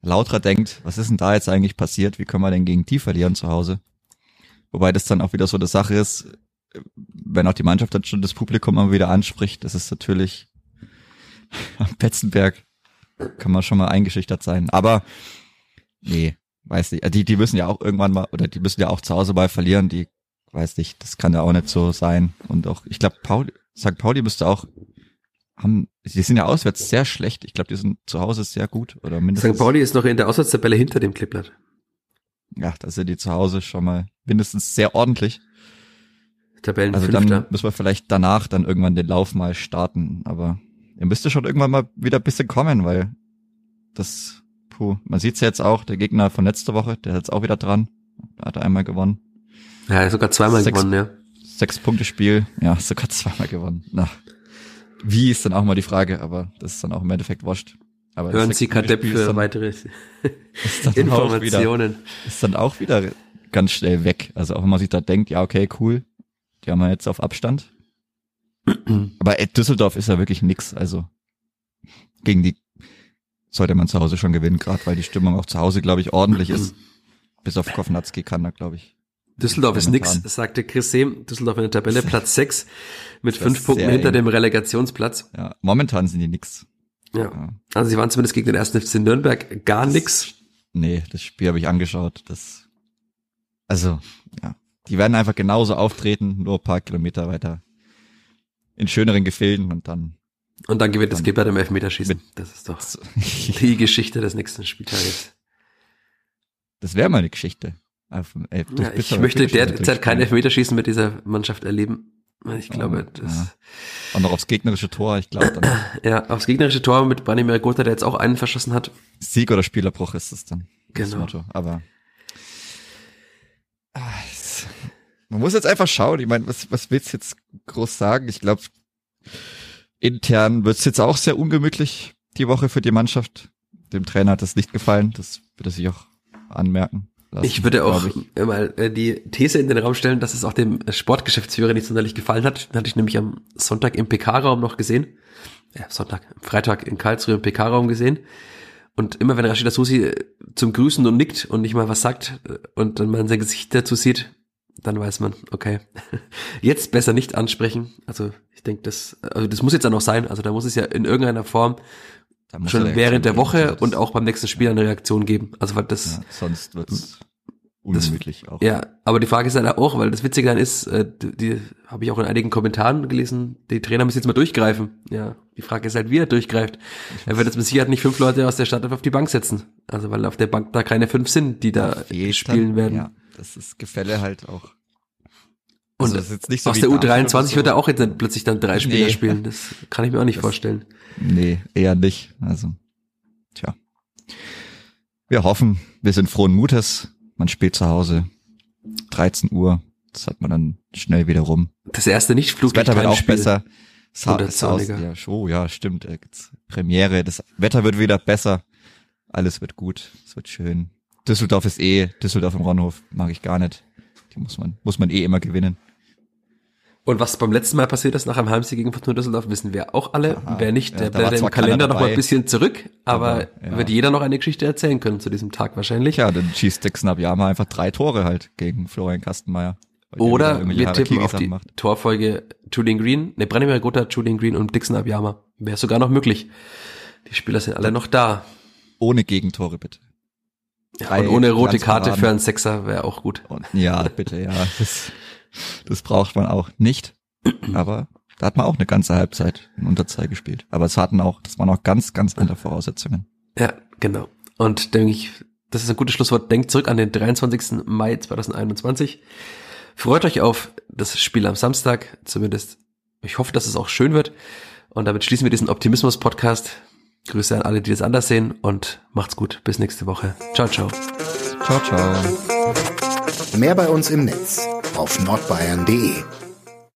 lauter denkt, was ist denn da jetzt eigentlich passiert? Wie können wir denn gegen die verlieren zu Hause? Wobei das dann auch wieder so eine Sache ist, wenn auch die Mannschaft dann schon das Publikum mal wieder anspricht, das ist natürlich am Betzenberg kann man schon mal eingeschüchtert sein. Aber nee, weiß nicht. Die, die müssen ja auch irgendwann mal, oder die müssen ja auch zu Hause mal verlieren, die weiß nicht, das kann ja auch nicht so sein. Und auch, ich glaube, Pauli, St. Pauli müsste auch haben, die sind ja auswärts sehr schlecht. Ich glaube, die sind zu Hause sehr gut oder mindestens. St. Pauli ist noch in der Auswärtstabelle hinter dem Kleeblatt. Ja, da sind die zu Hause schon mal mindestens sehr ordentlich. Tabellen Also dann müssen wir vielleicht danach dann irgendwann den Lauf mal starten. Aber ihr müsste schon irgendwann mal wieder ein bisschen kommen, weil das, puh, man sieht's ja jetzt auch, der Gegner von letzter Woche, der ist jetzt auch wieder dran. Da hat er einmal gewonnen. Ja, sogar zweimal Sechs- gewonnen, ja. Sechs Punkte Spiel, ja, sogar zweimal gewonnen. Na, wie ist dann auch mal die Frage, aber das ist dann auch im Endeffekt wurscht. Aber Hören Sie Kadepp für dann- weitere ist dann auch wieder- Informationen. ist dann auch wieder ganz schnell weg. Also auch wenn man sich da denkt, ja, okay, cool, die haben wir jetzt auf Abstand. Aber äh, Düsseldorf ist ja wirklich nix. Also gegen die sollte man zu Hause schon gewinnen, gerade weil die Stimmung auch zu Hause, glaube ich, ordentlich ist. Bis auf Kovnatski kann da, glaube ich. Düsseldorf ist nix, sagte Chris Sehm. Düsseldorf in der Tabelle Platz 6 mit fünf Punkten hinter eng. dem Relegationsplatz. Ja, momentan sind die nix. Ja. Ja. Also sie waren zumindest gegen den ersten FC Nürnberg gar nix. Nee, das Spiel habe ich angeschaut. Das, also, ja. Die werden einfach genauso auftreten, nur ein paar Kilometer weiter in schöneren Gefilden und dann Und dann gewinnt das Kleeblatt im Elfmeterschießen. Das ist doch die Geschichte des nächsten Spieltages. Das wäre mal eine Geschichte. Auf dem Elf- Ja, das ich möchte derzeit kein. Elfmeterschießen mit dieser Mannschaft erleben. Ich glaube, Ja, das, ja. Und noch aufs gegnerische Tor, ich glaube dann ja, aufs gegnerische Tor mit Branimir Gotha, der jetzt auch einen verschossen hat. Sieg oder Spielerbruch ist es dann. Das Genau. Motto. Aber Ah, es- man muss jetzt einfach schauen. Ich meine, was, was willst du jetzt groß sagen? Ich glaube, intern wird's jetzt auch sehr ungemütlich die Woche für die Mannschaft. Dem Trainer hat das nicht gefallen. Das wird er sich auch anmerken. Lassen, Ich würde auch ich. mal äh, die These in den Raum stellen, dass es auch dem Sportgeschäftsführer nicht sonderlich gefallen hat. Den hatte ich nämlich am Sonntag im PK-Raum noch gesehen. Ja, Sonntag, Freitag in Karlsruhe im PK-Raum gesehen. Und immer wenn Rashida Susi äh, zum Grüßen und nickt und nicht mal was sagt äh, und dann man sein Gesicht dazu sieht, dann weiß man, okay, jetzt besser nicht ansprechen. Also ich denke, das, also das muss jetzt dann auch sein. Also da muss es ja in irgendeiner Form schon während der Woche geben. und auch beim nächsten Spiel eine Reaktion geben. Also weil das, Ja, sonst wird's ungemütlich auch. ja, aber die Frage ist halt auch, weil das Witzige dann ist, äh, die, die habe ich auch in einigen Kommentaren gelesen, die Trainer müssen jetzt mal durchgreifen. Ja, die Frage ist halt, wie er durchgreift. Er wird jetzt mit Sicherheit nicht fünf Leute aus der Stadt auf die Bank setzen. Also weil auf der Bank da keine fünf sind, die da Fehlt spielen dann, werden. Ja, das ist Gefälle halt auch. Und das ist jetzt nicht so Aus der Darmstadt oder U23 so. wird er auch jetzt dann plötzlich dann drei Spieler Nee. spielen. Das kann ich mir auch nicht Das- vorstellen. Nee, eher nicht. Also, tja. Wir hoffen, wir sind frohen Mutes. Man spielt zu Hause. 13 Uhr. Das hat man dann schnell wieder rum. Das erste nicht Das Flutlicht Wetter wird auch besser. Sa aus, ja, oh, ja, stimmt. Premiere. Das Wetter wird wieder besser. Alles wird gut. Es wird schön. Düsseldorf ist eh, Düsseldorf im Ronhof mag ich gar nicht. Die muss man, muss man eh immer gewinnen. Und was beim letzten Mal passiert ist nach einem Heimsieg gegen Fortuna Düsseldorf, wissen wir auch alle. Aha. Wer nicht, Ja, der war bleibt im Kalender noch mal ein bisschen zurück, aber, Aber, ja. wird jeder noch eine Geschichte erzählen können zu diesem Tag wahrscheinlich. Tja, dann schießt Dixon Abiyama einfach drei Tore halt gegen Florian Kastenmeier. Oder wir tippen auf die macht. Torfolge Julian Green, ne, Branimir Gotha, Julian Green und Dixon Abiyama. Wäre sogar noch möglich. Die Spieler sind alle noch da. Ohne Gegentore bitte. Ja, und ohne rote Karte für einen Sechser wäre auch gut. Und ja, bitte, ja. Das, braucht man auch nicht. Aber da hat man auch eine ganze Halbzeit in Unterzahl gespielt. Aber es hatten auch, das waren auch ganz, ganz andere Voraussetzungen. Ja, genau. Und denke ich, das ist ein gutes Schlusswort. Denkt zurück an den 23. Mai 2021. Freut euch auf das Spiel am Samstag, zumindest. Ich hoffe, dass es auch schön wird. Und damit schließen wir diesen Optimismus-Podcast. Grüße an alle, die das anders sehen und macht's gut. Bis nächste Woche. Ciao, ciao. Ciao, ciao. Mehr bei uns im Netz auf nordbayern.de.